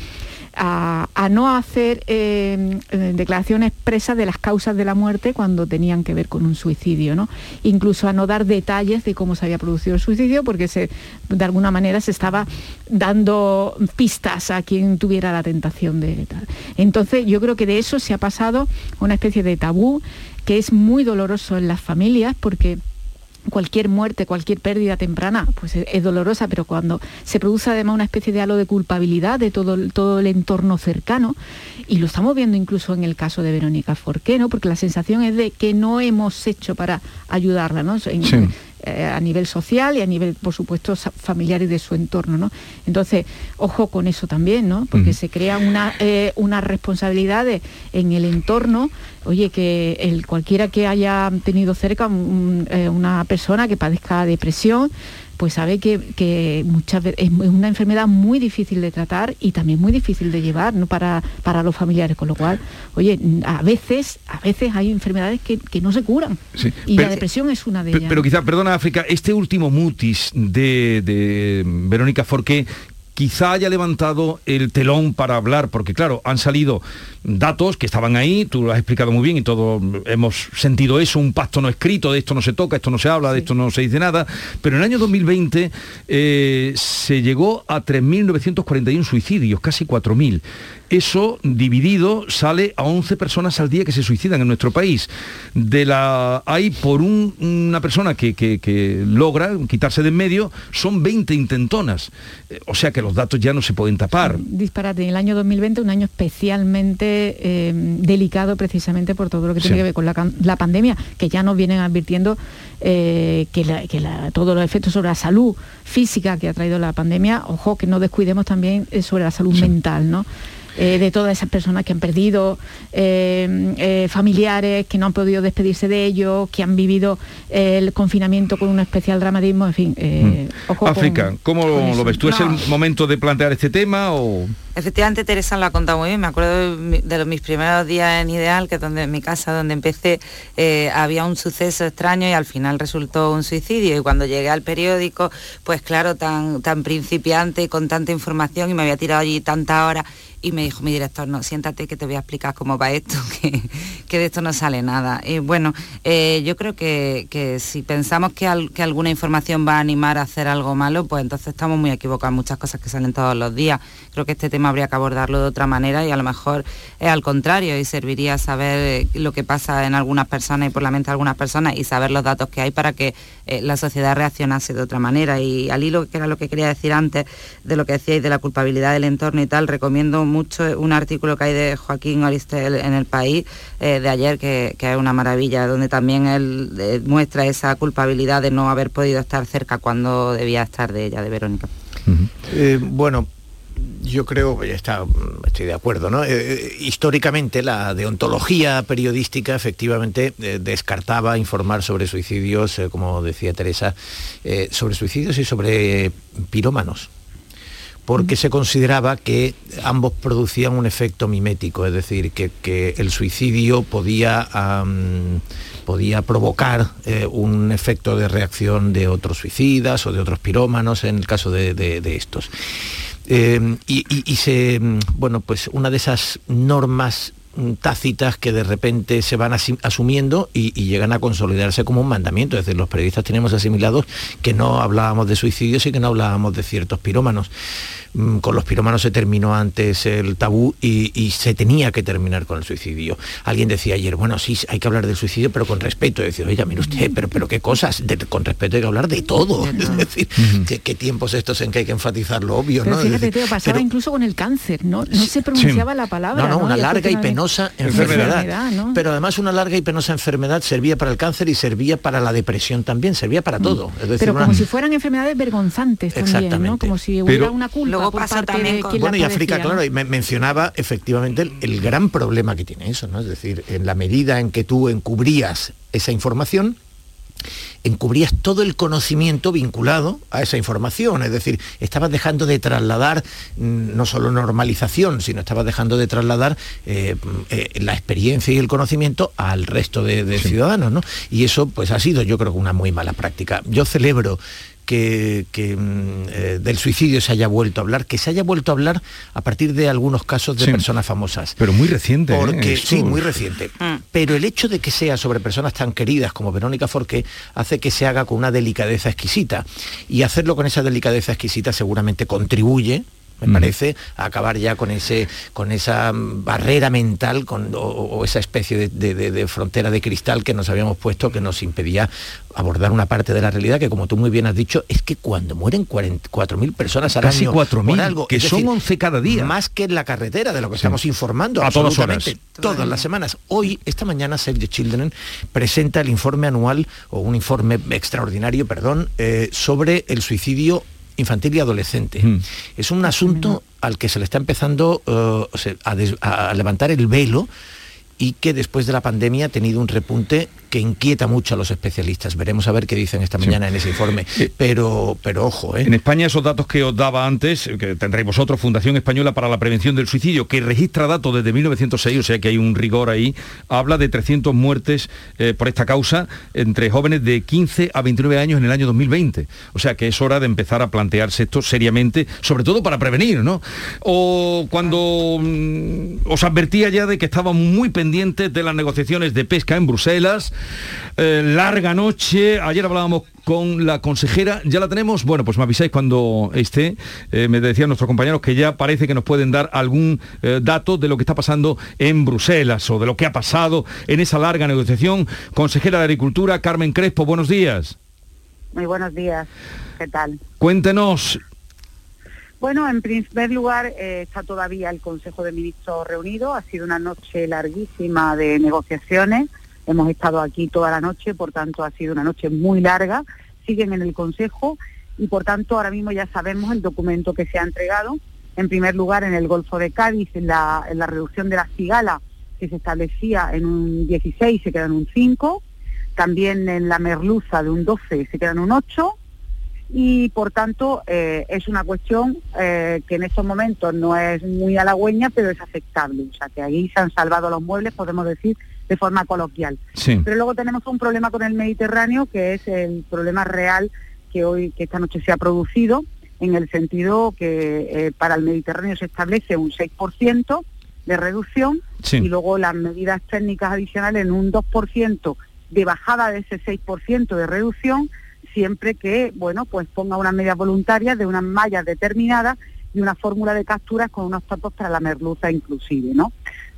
a, a no hacer eh, eh, declaraciones expresas de las causas de la muerte cuando tenían que ver con un suicidio, ¿no? Incluso a no dar detalles de cómo se había producido el suicidio, porque se, de alguna manera se estaba dando pistas a quien tuviera la tentación de tal. Entonces yo creo que de eso se ha pasado a una especie de tabú que es muy doloroso en las familias porque cualquier muerte, cualquier pérdida temprana, pues es, dolorosa, pero cuando se produce además una especie de halo de culpabilidad de todo, todo el entorno cercano, y lo estamos viendo incluso en el caso de Verónica Forqué, ¿no? porque la sensación es de que no hemos hecho para ayudarla, ¿no? Eh, a nivel social y a nivel, por supuesto, familiar y de su entorno, ¿no? Entonces, ojo con eso también, ¿no? Porque se crean una, eh, unas responsabilidades en el entorno, oye, que el, cualquiera que haya tenido cerca un- eh, una persona que padezca depresión, pues sabe que, que muchas veces es una enfermedad muy difícil de tratar y también muy difícil de llevar ¿no? para, para los familiares, con lo cual, oye, a veces, a veces hay enfermedades que, que no se curan. Sí, Y pero- la depresión es una de ellas. Pero quizá, perdona África, este último mutis de, de Verónica Forqué quizá haya levantado el telón para hablar, porque claro, han salido datos que estaban ahí, tú lo has explicado muy bien y todos hemos sentido eso, un pacto no escrito, de esto no se toca, esto no se habla, de esto no se dice nada, pero en el año 2020 eh, se llegó a 3.941 suicidios, casi 4.000. Eso dividido sale a 11 personas al día que se suicidan en nuestro país. De la hay por un- una persona que, que- que logra quitarse de en medio, son 20 intentonas. Eh, O sea que los datos ya no se pueden tapar. disparate. En el año 2020, un año especialmente eh, delicado precisamente por todo lo que tiene Sí. que ver con la, pandemia, que ya nos vienen advirtiendo eh, que, la- que la- todos los efectos sobre la salud física que ha traído la pandemia, ojo, que no descuidemos también sobre la salud mental, ¿no? Eh, de todas esas personas que han perdido eh, eh, familiares, que no han podido despedirse de ellos, que han vivido eh, el confinamiento con un especial dramatismo, en fin, eh, ojo con- Mm. África, ¿cómo con lo ves tú? ¿Es el momento de plantear este tema o...? Efectivamente, Teresa lo ha contado muy bien. Me acuerdo de, los, mis primeros días en Ideal, que es donde en mi casa, donde empecé, eh, había un suceso extraño y al final resultó un suicidio. Y cuando llegué al periódico, pues claro, tan, tan principiante y con tanta información y me había tirado allí tantas horas y me dijo mi director, no, siéntate que te voy a explicar cómo va esto, que, que de esto no sale nada. Y bueno, eh, yo creo que, que si pensamos que, al- que alguna información va a animar a hacer algo malo, pues entonces estamos muy equivocados muchas cosas que salen todos los días. Creo que este tema habría que abordarlo de otra manera y a lo mejor es al contrario y serviría saber lo que pasa en algunas personas y por la mente de algunas personas y saber los datos que hay para que la sociedad reaccionase de otra manera. Y al hilo, que era lo que quería decir antes, de lo que decíais de la culpabilidad del entorno y tal, recomiendo mucho un artículo que hay de Joaquín Oristel en El País de ayer, que, que, es una maravilla, donde también él muestra esa culpabilidad de no haber podido estar cerca cuando debía estar de ella, de Verónica. Eh, bueno, yo creo, está, estoy de acuerdo, ¿no? Eh, históricamente la deontología periodística efectivamente eh, descartaba informar sobre suicidios, eh, como decía Teresa, eh, sobre suicidios y sobre pirómanos porque se consideraba que ambos producían un efecto mimético, es decir, que, el suicidio podía, podía provocar eh, un efecto de reacción de otros suicidas o de otros pirómanos en el caso de, estos. Eh, y, y, se, bueno, pues una de esas normas tácitas que de repente se van asumiendo y, y, llegan a consolidarse como un mandamiento. Es decir, los periodistas tenemos asimilados que no hablábamos de suicidios y que no hablábamos de ciertos pirómanos. Con los pirómanos se terminó antes el tabú y, y, se tenía que terminar con el suicidio. Alguien decía ayer, bueno, sí, hay que hablar del suicidio, pero con respeto. Y decía, oiga, mire usted, pero, pero qué cosas, de, con respeto hay que hablar de todo. Es decir, uh -huh. ¿qué, ¿qué, tiempos estos en que hay que enfatizar lo obvio. Pero ¿no? fíjate, decir, pasaba pero, incluso con el cáncer, ¿no? No se pronunciaba sí. la palabra. No, no, una larga y penosa enfermedad. enfermedad ¿no? Pero además una larga y penosa enfermedad servía para el cáncer y servía para la depresión también, servía para todo. Es decir, pero como una... si fueran enfermedades vergonzantes también, ¿no? Como si hubiera pero, una culpa luego también con... Bueno, y África, claro, y me mencionaba efectivamente el, el gran problema que tiene eso, ¿no? Es decir, en la medida en que tú encubrías esa información, encubrías todo el conocimiento vinculado a esa información, es decir, estabas dejando de trasladar mm, no solo normalización, sino estabas dejando de trasladar eh, eh, la experiencia y el conocimiento al resto de, de sí. ciudadanos, ¿no? Y eso pues ha sido yo creo que una muy mala práctica. Yo celebro que, que mm, eh, del suicidio se haya vuelto a hablar, que se haya vuelto a hablar a partir de algunos casos de sí, personas famosas. Pero muy reciente. Porque, ¿eh? Sí, muy reciente. Mm. Pero el hecho de que sea sobre personas tan queridas como Verónica Forqué hace que se haga con una delicadeza exquisita. Y hacerlo con esa delicadeza exquisita seguramente contribuye me mm. parece, acabar ya con ese con esa barrera mental con, o, o, esa especie de, de, de, frontera de cristal que nos habíamos puesto que nos impedía abordar una parte de la realidad que como tú muy bien has dicho es que cuando mueren 4.000 personas al Casi año 4.000 algo que son decir, 11 cada día. más que en la carretera de lo que estamos informando a todas horas. todas las semanas. Hoy esta mañana Save the Children presenta el informe anual o un informe extraordinario perdón eh, sobre el suicidio infantil y adolescente. Mm. Es un asunto al que se le está empezando uh, a, a, levantar el velo y que después de la pandemia ha tenido un repunte que inquieta mucho a los especialistas. Veremos a ver qué dicen esta mañana sí. en ese informe. Pero, pero ojo, ¿eh? En España esos datos que os daba antes, que tendréis vosotros, Fundación Española para la Prevención del Suicidio, que registra datos desde 1906, o sea que hay un rigor ahí, habla de 300 muertes eh, por esta causa entre jóvenes de 15 a 29 años en el año 2020. O sea que es hora de empezar a plantearse esto seriamente, sobre todo para prevenir, ¿no? O cuando mm, os advertía ya de que estábamos muy pendientes de las negociaciones de pesca en Bruselas, eh, larga noche. Ayer hablábamos con la consejera, ¿ya la tenemos? Bueno, pues me avisáis cuando esté. Eh, me decían nuestros compañeros que ya parece que nos pueden dar algún eh, dato de lo que está pasando en Bruselas o de lo que ha pasado en esa larga negociación. Consejera de Agricultura, Carmen Crespo, buenos días. Muy buenos días, ¿qué tal? Cuéntenos, bueno, en primer lugar, eh, está todavía el Consejo de Ministros reunido. Ha sido una noche larguísima de negociaciones. Hemos estado aquí toda la noche, por tanto ha sido una noche muy larga. Siguen en el Consejo y por tanto ahora mismo ya sabemos el documento que se ha entregado. En primer lugar, en el Golfo de Cádiz, en la, reducción de la cigala que se establecía en un 16 se queda en un 5. También en la merluza de un 12 se queda en un 8 y por tanto eh, es una cuestión eh, que en estos momentos no es muy halagüeña, pero es aceptable. O sea, que ahí se han salvado los muebles, podemos decir, de forma coloquial. Sí. Pero luego tenemos un problema con el Mediterráneo, que es el problema real que hoy, que esta noche se ha producido, en el sentido que eh, para el Mediterráneo se establece un 6% de reducción sí. y luego las medidas técnicas adicionales en un 2% de bajada de ese 6% de reducción siempre que, bueno, pues ponga unas medidas voluntarias de unas mallas determinadas y una fórmula de capturas con unos topos para la merluza inclusive, ¿no?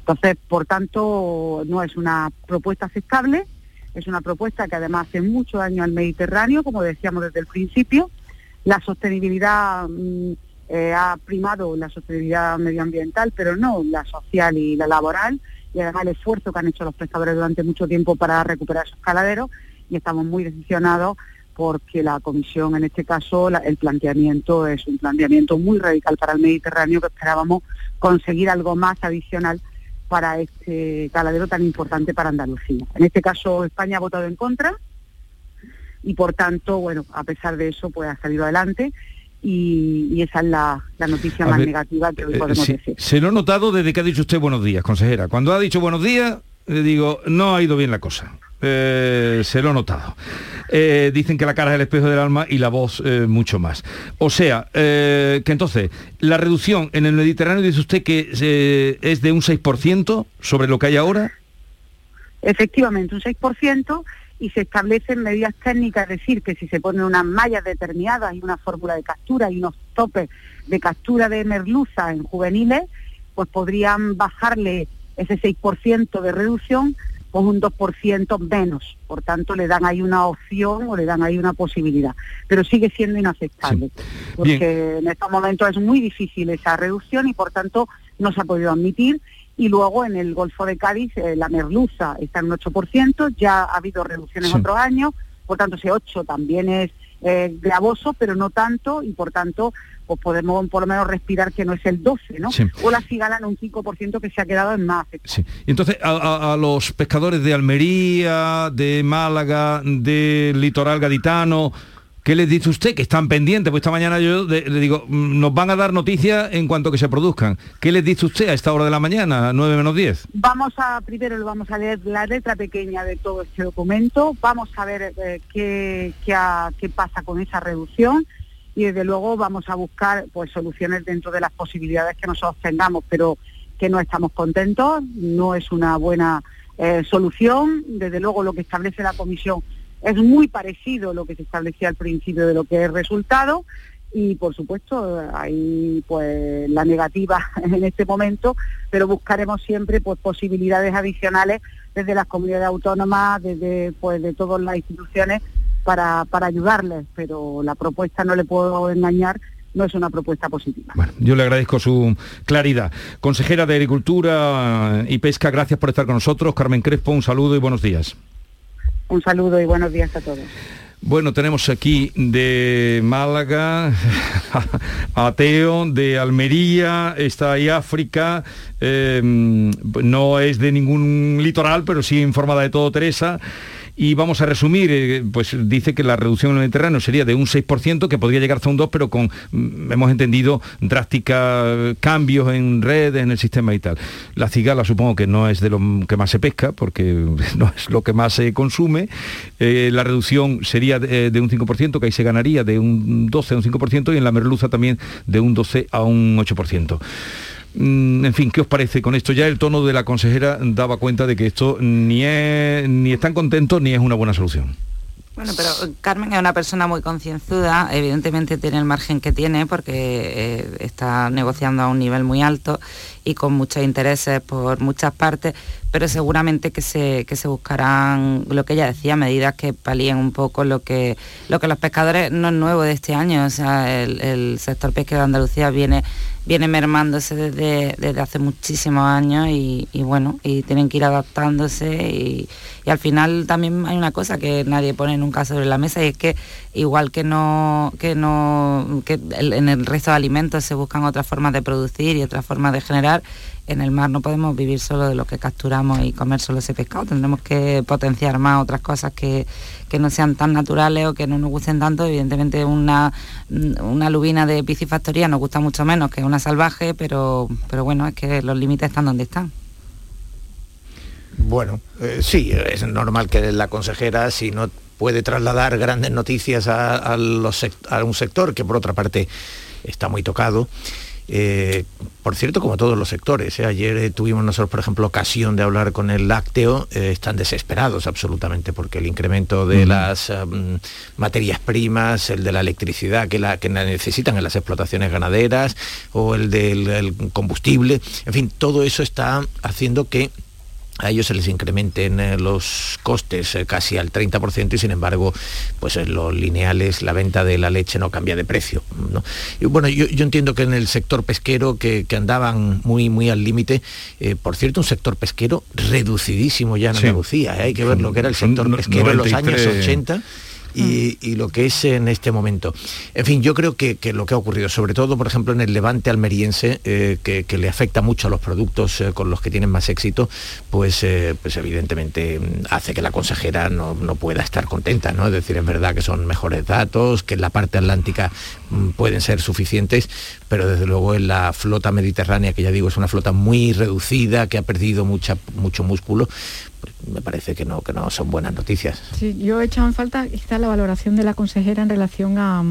Entonces, por tanto, no es una propuesta aceptable, es una propuesta que además hace mucho daño al Mediterráneo, como decíamos desde el principio. La sostenibilidad mm, eh, ha primado la sostenibilidad medioambiental, pero no la social y la laboral, y además el esfuerzo que han hecho los pescadores durante mucho tiempo para recuperar esos caladeros, y estamos muy decepcionados porque la comisión, en este caso, el planteamiento es un planteamiento muy radical para el Mediterráneo, que esperábamos conseguir algo más adicional para este caladero tan importante para Andalucía. En este caso España ha votado en contra y por tanto, bueno, a pesar de eso, pues ha salido adelante y, esa es la, noticia más negativa que hoy eh, podemos decir. Se lo ha notado desde que ha dicho usted buenos días, consejera. Cuando ha dicho buenos días, le digo, no ha ido bien la cosa. Eh, se lo ha notado. Eh, dicen que la cara es el espejo del alma y la voz eh, mucho más. O sea, que entonces, la reducción en el Mediterráneo, dice usted que es de un 6% sobre lo que hay ahora. Efectivamente, un 6% y se establecen medidas técnicas, es decir, que si se ponen unas mallas determinadas y una fórmula de captura y unos topes de captura de merluza en juveniles, pues podrían bajarle ese 6% de reducción con un 2% menos. Por tanto, le dan ahí una opción o le dan ahí una posibilidad. Pero sigue siendo inaceptable, porque en estos momentos es muy difícil esa reducción y por tanto no se ha podido admitir. Y luego en el Golfo de Cádiz eh, la merluza está en un 8%, ya ha habido reducciones en otros años, por tanto ese 8 también es eh, gravoso, pero no tanto, y por tanto pues podemos por lo menos respirar que no es el 12, ¿no? O la cigala en un 5% que se ha quedado en más. Sí. Y entonces a, los pescadores de Almería, de Málaga, del litoral gaditano, ¿qué les dice usted? Que están pendientes, pues esta mañana yo le digo, mm, nos van a dar noticias en cuanto que se produzcan. ¿Qué les dice usted a esta hora de la mañana, 9 menos 10? Vamos a, primero lo vamos a leer la letra pequeña de todo este documento, vamos a ver eh, qué, qué, qué pasa con esa reducción y desde luego vamos a buscar pues soluciones dentro de las posibilidades que nosotros tengamos, pero que no estamos contentos, no es una buena eh, solución, desde luego lo que establece la comisión es muy parecido lo que se establecía al principio de lo que es resultado y por supuesto hay pues la negativa en este momento, pero buscaremos siempre pues posibilidades adicionales desde las comunidades autónomas, desde pues de todas las instituciones para, para ayudarles, pero la propuesta, no le puedo engañar, no es una propuesta positiva. Bueno, yo le agradezco su claridad. Consejera de Agricultura y Pesca, gracias por estar con nosotros. Carmen Crespo, un saludo y buenos días. Un saludo y buenos días a todos. Bueno, tenemos aquí de Málaga a Teo, de Almería, está ahí África, eh, no es de ningún litoral, pero sí informada de todo Teresa y vamos a resumir, eh, pues dice que la reducción en el Mediterráneo sería de un 6%, que podría llegar hasta un 2%, pero con, mm, hemos entendido, drásticos cambios en redes, en el sistema y tal. La cigala supongo que no es de lo que más se pesca, porque no es lo que más se consume. Eh, la reducción sería de, de, un 5%, que ahí se ganaría de un 12 a un 5%, y en la merluza también de un 12 a un 8%. Mm, en fin, ¿qué os parece con esto? Ya el tono de la consejera daba cuenta de que esto ni, es, ni están contentos ni es una buena solución. Bueno, pero Carmen es una persona muy concienzuda, evidentemente tiene el margen que tiene porque eh, está negociando a un nivel muy alto y con muchos intereses por muchas partes, pero seguramente que se, que se buscarán, lo que ella decía, medidas que palíen un poco lo que, lo que los pescadores no es nuevo de este año, o sea, el, sector pesquero de Andalucía viene viene mermándose desde, desde hace muchísimos años y, bueno, y tienen que ir adaptándose y, al final también hay una cosa que nadie pone nunca sobre la mesa y es que igual que no, que no, que en el resto de alimentos se buscan otras formas de producir y otras formas de generar, en el mar no podemos vivir solo de lo que capturamos y comer solo ese pescado, tendremos que potenciar más otras cosas que, no sean tan naturales o que no nos gusten tanto. Evidentemente una, una lubina de piscifactoría nos gusta mucho menos que una salvaje, pero, pero bueno, es que los límites están donde están. Bueno, eh, sí, es normal que la consejera, si no puede trasladar grandes noticias a, a un sector que por otra parte está muy tocado, eh, por cierto, como todos los sectores. ¿eh? Ayer eh, tuvimos nosotros, por ejemplo, ocasión de hablar con el lácteo. están desesperados absolutamente porque el incremento de las materias primas, el de la electricidad que la, que necesitan en las explotaciones ganaderas o el del combustible, en fin, todo eso está haciendo que a ellos se les incrementen eh, los costes eh, casi al 30% y sin embargo, pues en los lineales la venta de la leche no cambia de precio. Y bueno, yo, entiendo que en el sector pesquero que, andaban muy, muy al límite, eh, por cierto, un sector pesquero reducidísimo ya en Andalucía, hay que ver lo que era el sector pesquero en los años 80 y, lo que es en este momento. En fin, yo creo que, lo que ha ocurrido, sobre todo, por ejemplo, en el levante almeriense, eh, que, le afecta mucho a los productos eh, con los que tienen más éxito, pues, eh, pues evidentemente mm, hace que la consejera no, pueda estar contenta, ¿no? Es decir, es verdad que son mejores datos, que en la parte atlántica mm, pueden ser suficientes, pero desde luego en la flota mediterránea, que ya digo es una flota muy reducida, que ha perdido mucha, mucho músculo, me parece que no, que no son buenas noticias. Sí, yo he echado en falta quizá la valoración de la consejera en relación a,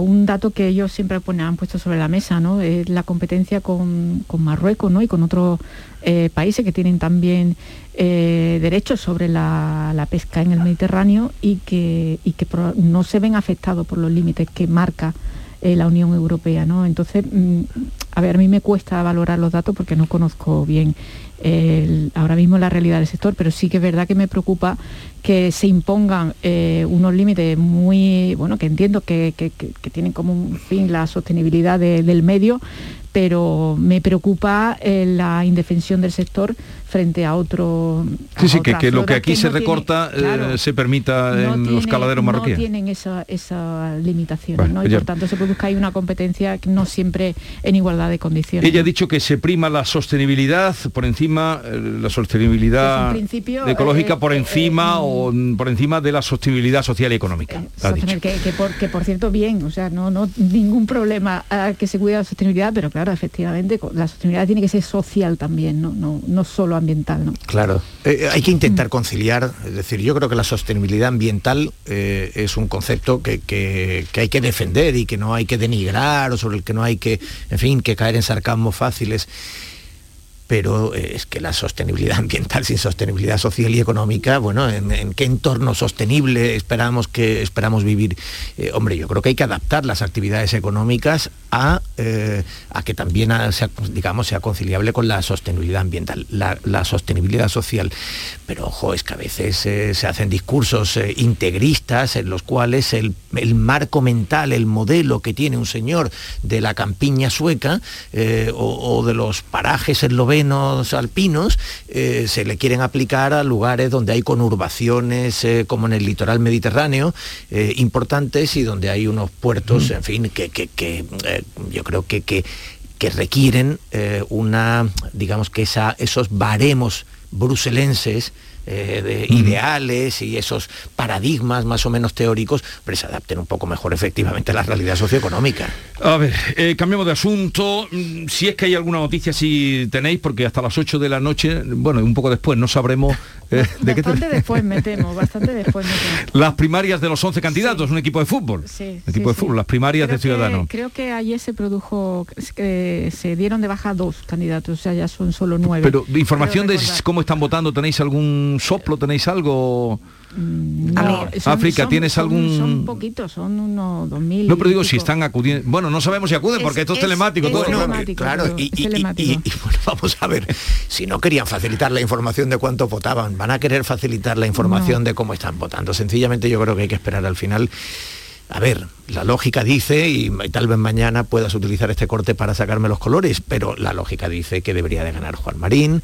un dato que ellos siempre han puesto sobre la mesa, ¿no? Es la competencia con, Marruecos ¿no? y con otros eh, países que tienen también eh, derechos sobre la, pesca en el Mediterráneo y que, y que no se ven afectados por los límites que marca eh, la Unión Europea. ¿no? Entonces, mm, a ver, a mí me cuesta valorar los datos porque no conozco bien ahora mismo la realidad del sector, pero sí que es verdad que me preocupa que se impongan eh, unos límites muy, bueno, que entiendo que, tienen como un fin la sostenibilidad del medio, pero me preocupa eh, la indefensión del sector frente a otro... sí, sí, que, lo que aquí se recorta eh, se permita en los caladeros marroquíes. No tienen esa, esa limitación, ¿no? y por tanto se produzca ahí una competencia no siempre en igualdad de condiciones. Ella ha dicho que se prima la sostenibilidad por encima, eh, la sostenibilidad ecológica por encima o por encima de la sostenibilidad social y económica. Que, por, que, por, cierto, bien, o sea, no, no ningún problema que se cuide la sostenibilidad, pero claro, efectivamente, la sostenibilidad tiene que ser social también, no, no, no solo ambiental. Claro, eh, eh, hay que intentar conciliar, es decir, yo creo que la sostenibilidad ambiental eh, es un concepto que, que, hay que defender y que no hay que denigrar o sobre el que no hay que, en fin, que caer en sarcasmos fáciles pero eh, es que la sostenibilidad ambiental sin sostenibilidad social y económica, bueno, ¿en, qué entorno sostenible esperamos, que, esperamos vivir? Eh, hombre, yo creo que hay que adaptar las actividades económicas a, eh, a que también sea, digamos, sea conciliable con la sostenibilidad ambiental, la, sostenibilidad social. Pero ojo, es que a veces se hacen discursos integristas en los cuales el, el, marco mental, el modelo que tiene un señor de la campiña sueca o, de los parajes en alpinos eh, se le quieren aplicar a lugares donde hay conurbaciones eh, como en el litoral mediterráneo eh, importantes y donde hay unos puertos, en fin, que, yo creo que, que, requieren una, digamos que esa, esos baremos bruselenses eh, de ideales y esos paradigmas más o menos teóricos, pero se adapten un poco mejor efectivamente a la realidad socioeconómica. A ver, eh, cambiamos de asunto. Mm, si es que hay alguna noticia, si tenéis, porque hasta las 8 de la noche, bueno, un poco después, no sabremos eh, de qué Bastante después metemos, bastante después metemos. Las primarias de los 11 candidatos, un equipo de fútbol. Sí, equipo de fútbol, las primarias de Ciudadanos. Creo que ayer se produjo, que se dieron de baja dos candidatos, o sea, ya son solo nueve. Pero información de cómo están votando, ¿tenéis algún soplo? ¿Tenéis algo? Mm, África, ¿tienes algún...? Son poquitos, son unos 2.000... No, pero digo, si están acudiendo... Bueno, no sabemos si acuden, porque esto es, telemático. todo. claro, y, bueno, vamos a ver, si no querían facilitar la información de cuántos votaban, van a querer facilitar la información de cómo están votando. Sencillamente yo creo que hay que esperar al final a ver, la lógica dice, y tal vez mañana puedas utilizar este corte para sacarme los colores, pero la lógica dice que debería de ganar Juan Marín,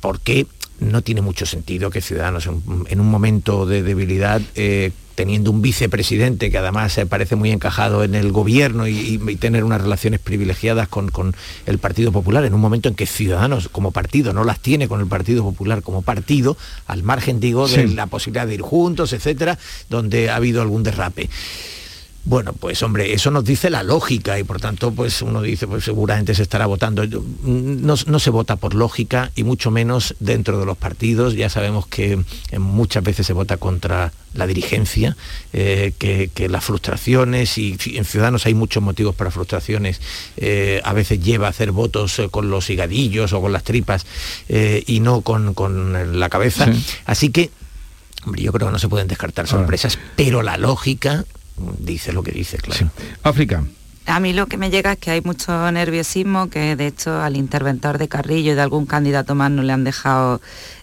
porque no tiene mucho sentido que Ciudadanos en, un momento de debilidad, eh, teniendo un vicepresidente que además se parece muy encajado en el gobierno y, tener unas relaciones privilegiadas con, el Partido Popular, en un momento en que Ciudadanos como partido no las tiene con el Partido Popular como partido, al margen, digo, de la posibilidad de ir juntos, etcétera, donde ha habido algún derrape. Bueno, pues hombre, eso nos dice la lógica y por tanto, pues uno dice, pues seguramente se estará votando. No, no, se vota por lógica y mucho menos dentro de los partidos. Ya sabemos que muchas veces se vota contra la dirigencia, eh, que, las frustraciones, y en Ciudadanos hay muchos motivos para frustraciones, eh, a veces lleva a hacer votos eh, con los higadillos o con las tripas y no con, con la cabeza. Así que, hombre, yo creo que no se pueden descartar sorpresas, pero la lógica dice lo que dice, claro. África. A mí lo que me llega es que hay mucho nerviosismo, que de hecho al interventor de Carrillo y de algún candidato más no le han dejado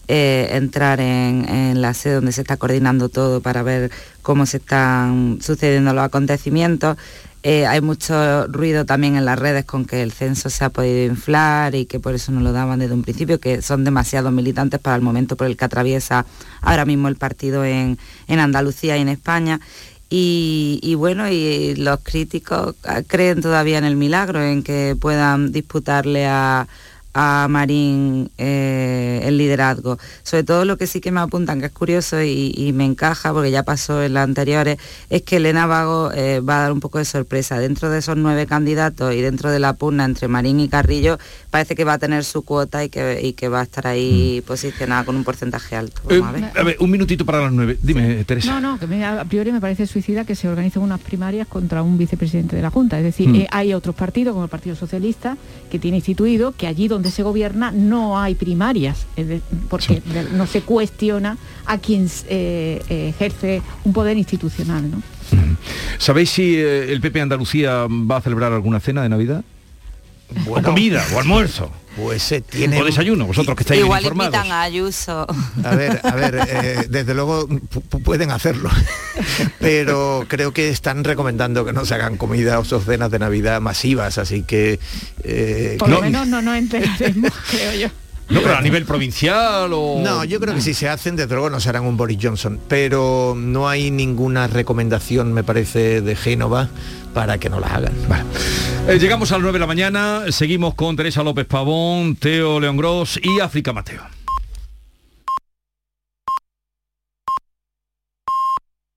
eh, entrar en, la sede donde se está coordinando todo para ver cómo se están sucediendo los acontecimientos. Eh, hay mucho ruido también en las redes con que el censo se ha podido inflar y que por eso no lo daban desde un principio, que son demasiados militantes para el momento por el que atraviesa ahora mismo el partido en, en Andalucía y en España. Y, bueno, y los críticos creen todavía en el milagro, en que puedan disputarle a, a Marín eh, el liderazgo. Sobre todo lo que sí que me apuntan, que es curioso y, me encaja, porque ya pasó en las anteriores, es que Elena Vago eh, va a dar un poco de sorpresa. Dentro de esos nueve candidatos y dentro de la pugna entre Marín y Carrillo, parece que va a tener su cuota y que, que va a estar ahí mm. posicionada con un porcentaje alto. Eh, a, ver. un minutito para las nueve. Dime, Teresa. No, no, que a priori me parece suicida que se organicen unas primarias contra un vicepresidente de la Junta. Es decir, mm. hay otros partidos, como el Partido Socialista, que tiene instituido que allí donde se gobierna no hay primarias, porque no se cuestiona a quien eh, eh, ejerce un poder institucional. ¿no? ¿Sabéis si eh, el PP Andalucía va a celebrar alguna cena de Navidad? O comida, o almuerzo. Pues tiene... O desayuno, vosotros que estáis Igual informados. invitan a Ayuso. A ver, a ver, desde luego pueden hacerlo, pero creo que están recomendando que no se hagan comidas o cenas de Navidad masivas, así que... Por lo menos no nos enteraremos, creo yo. No, pero a nivel provincial o... No, yo creo que si se hacen, desde luego no serán un Boris Johnson, pero no hay ninguna recomendación, me parece, de Génova para que no las hagan. Eh, llegamos a las 9 de la mañana, seguimos con Teresa López Pavón, Teo León Gross y África Mateo.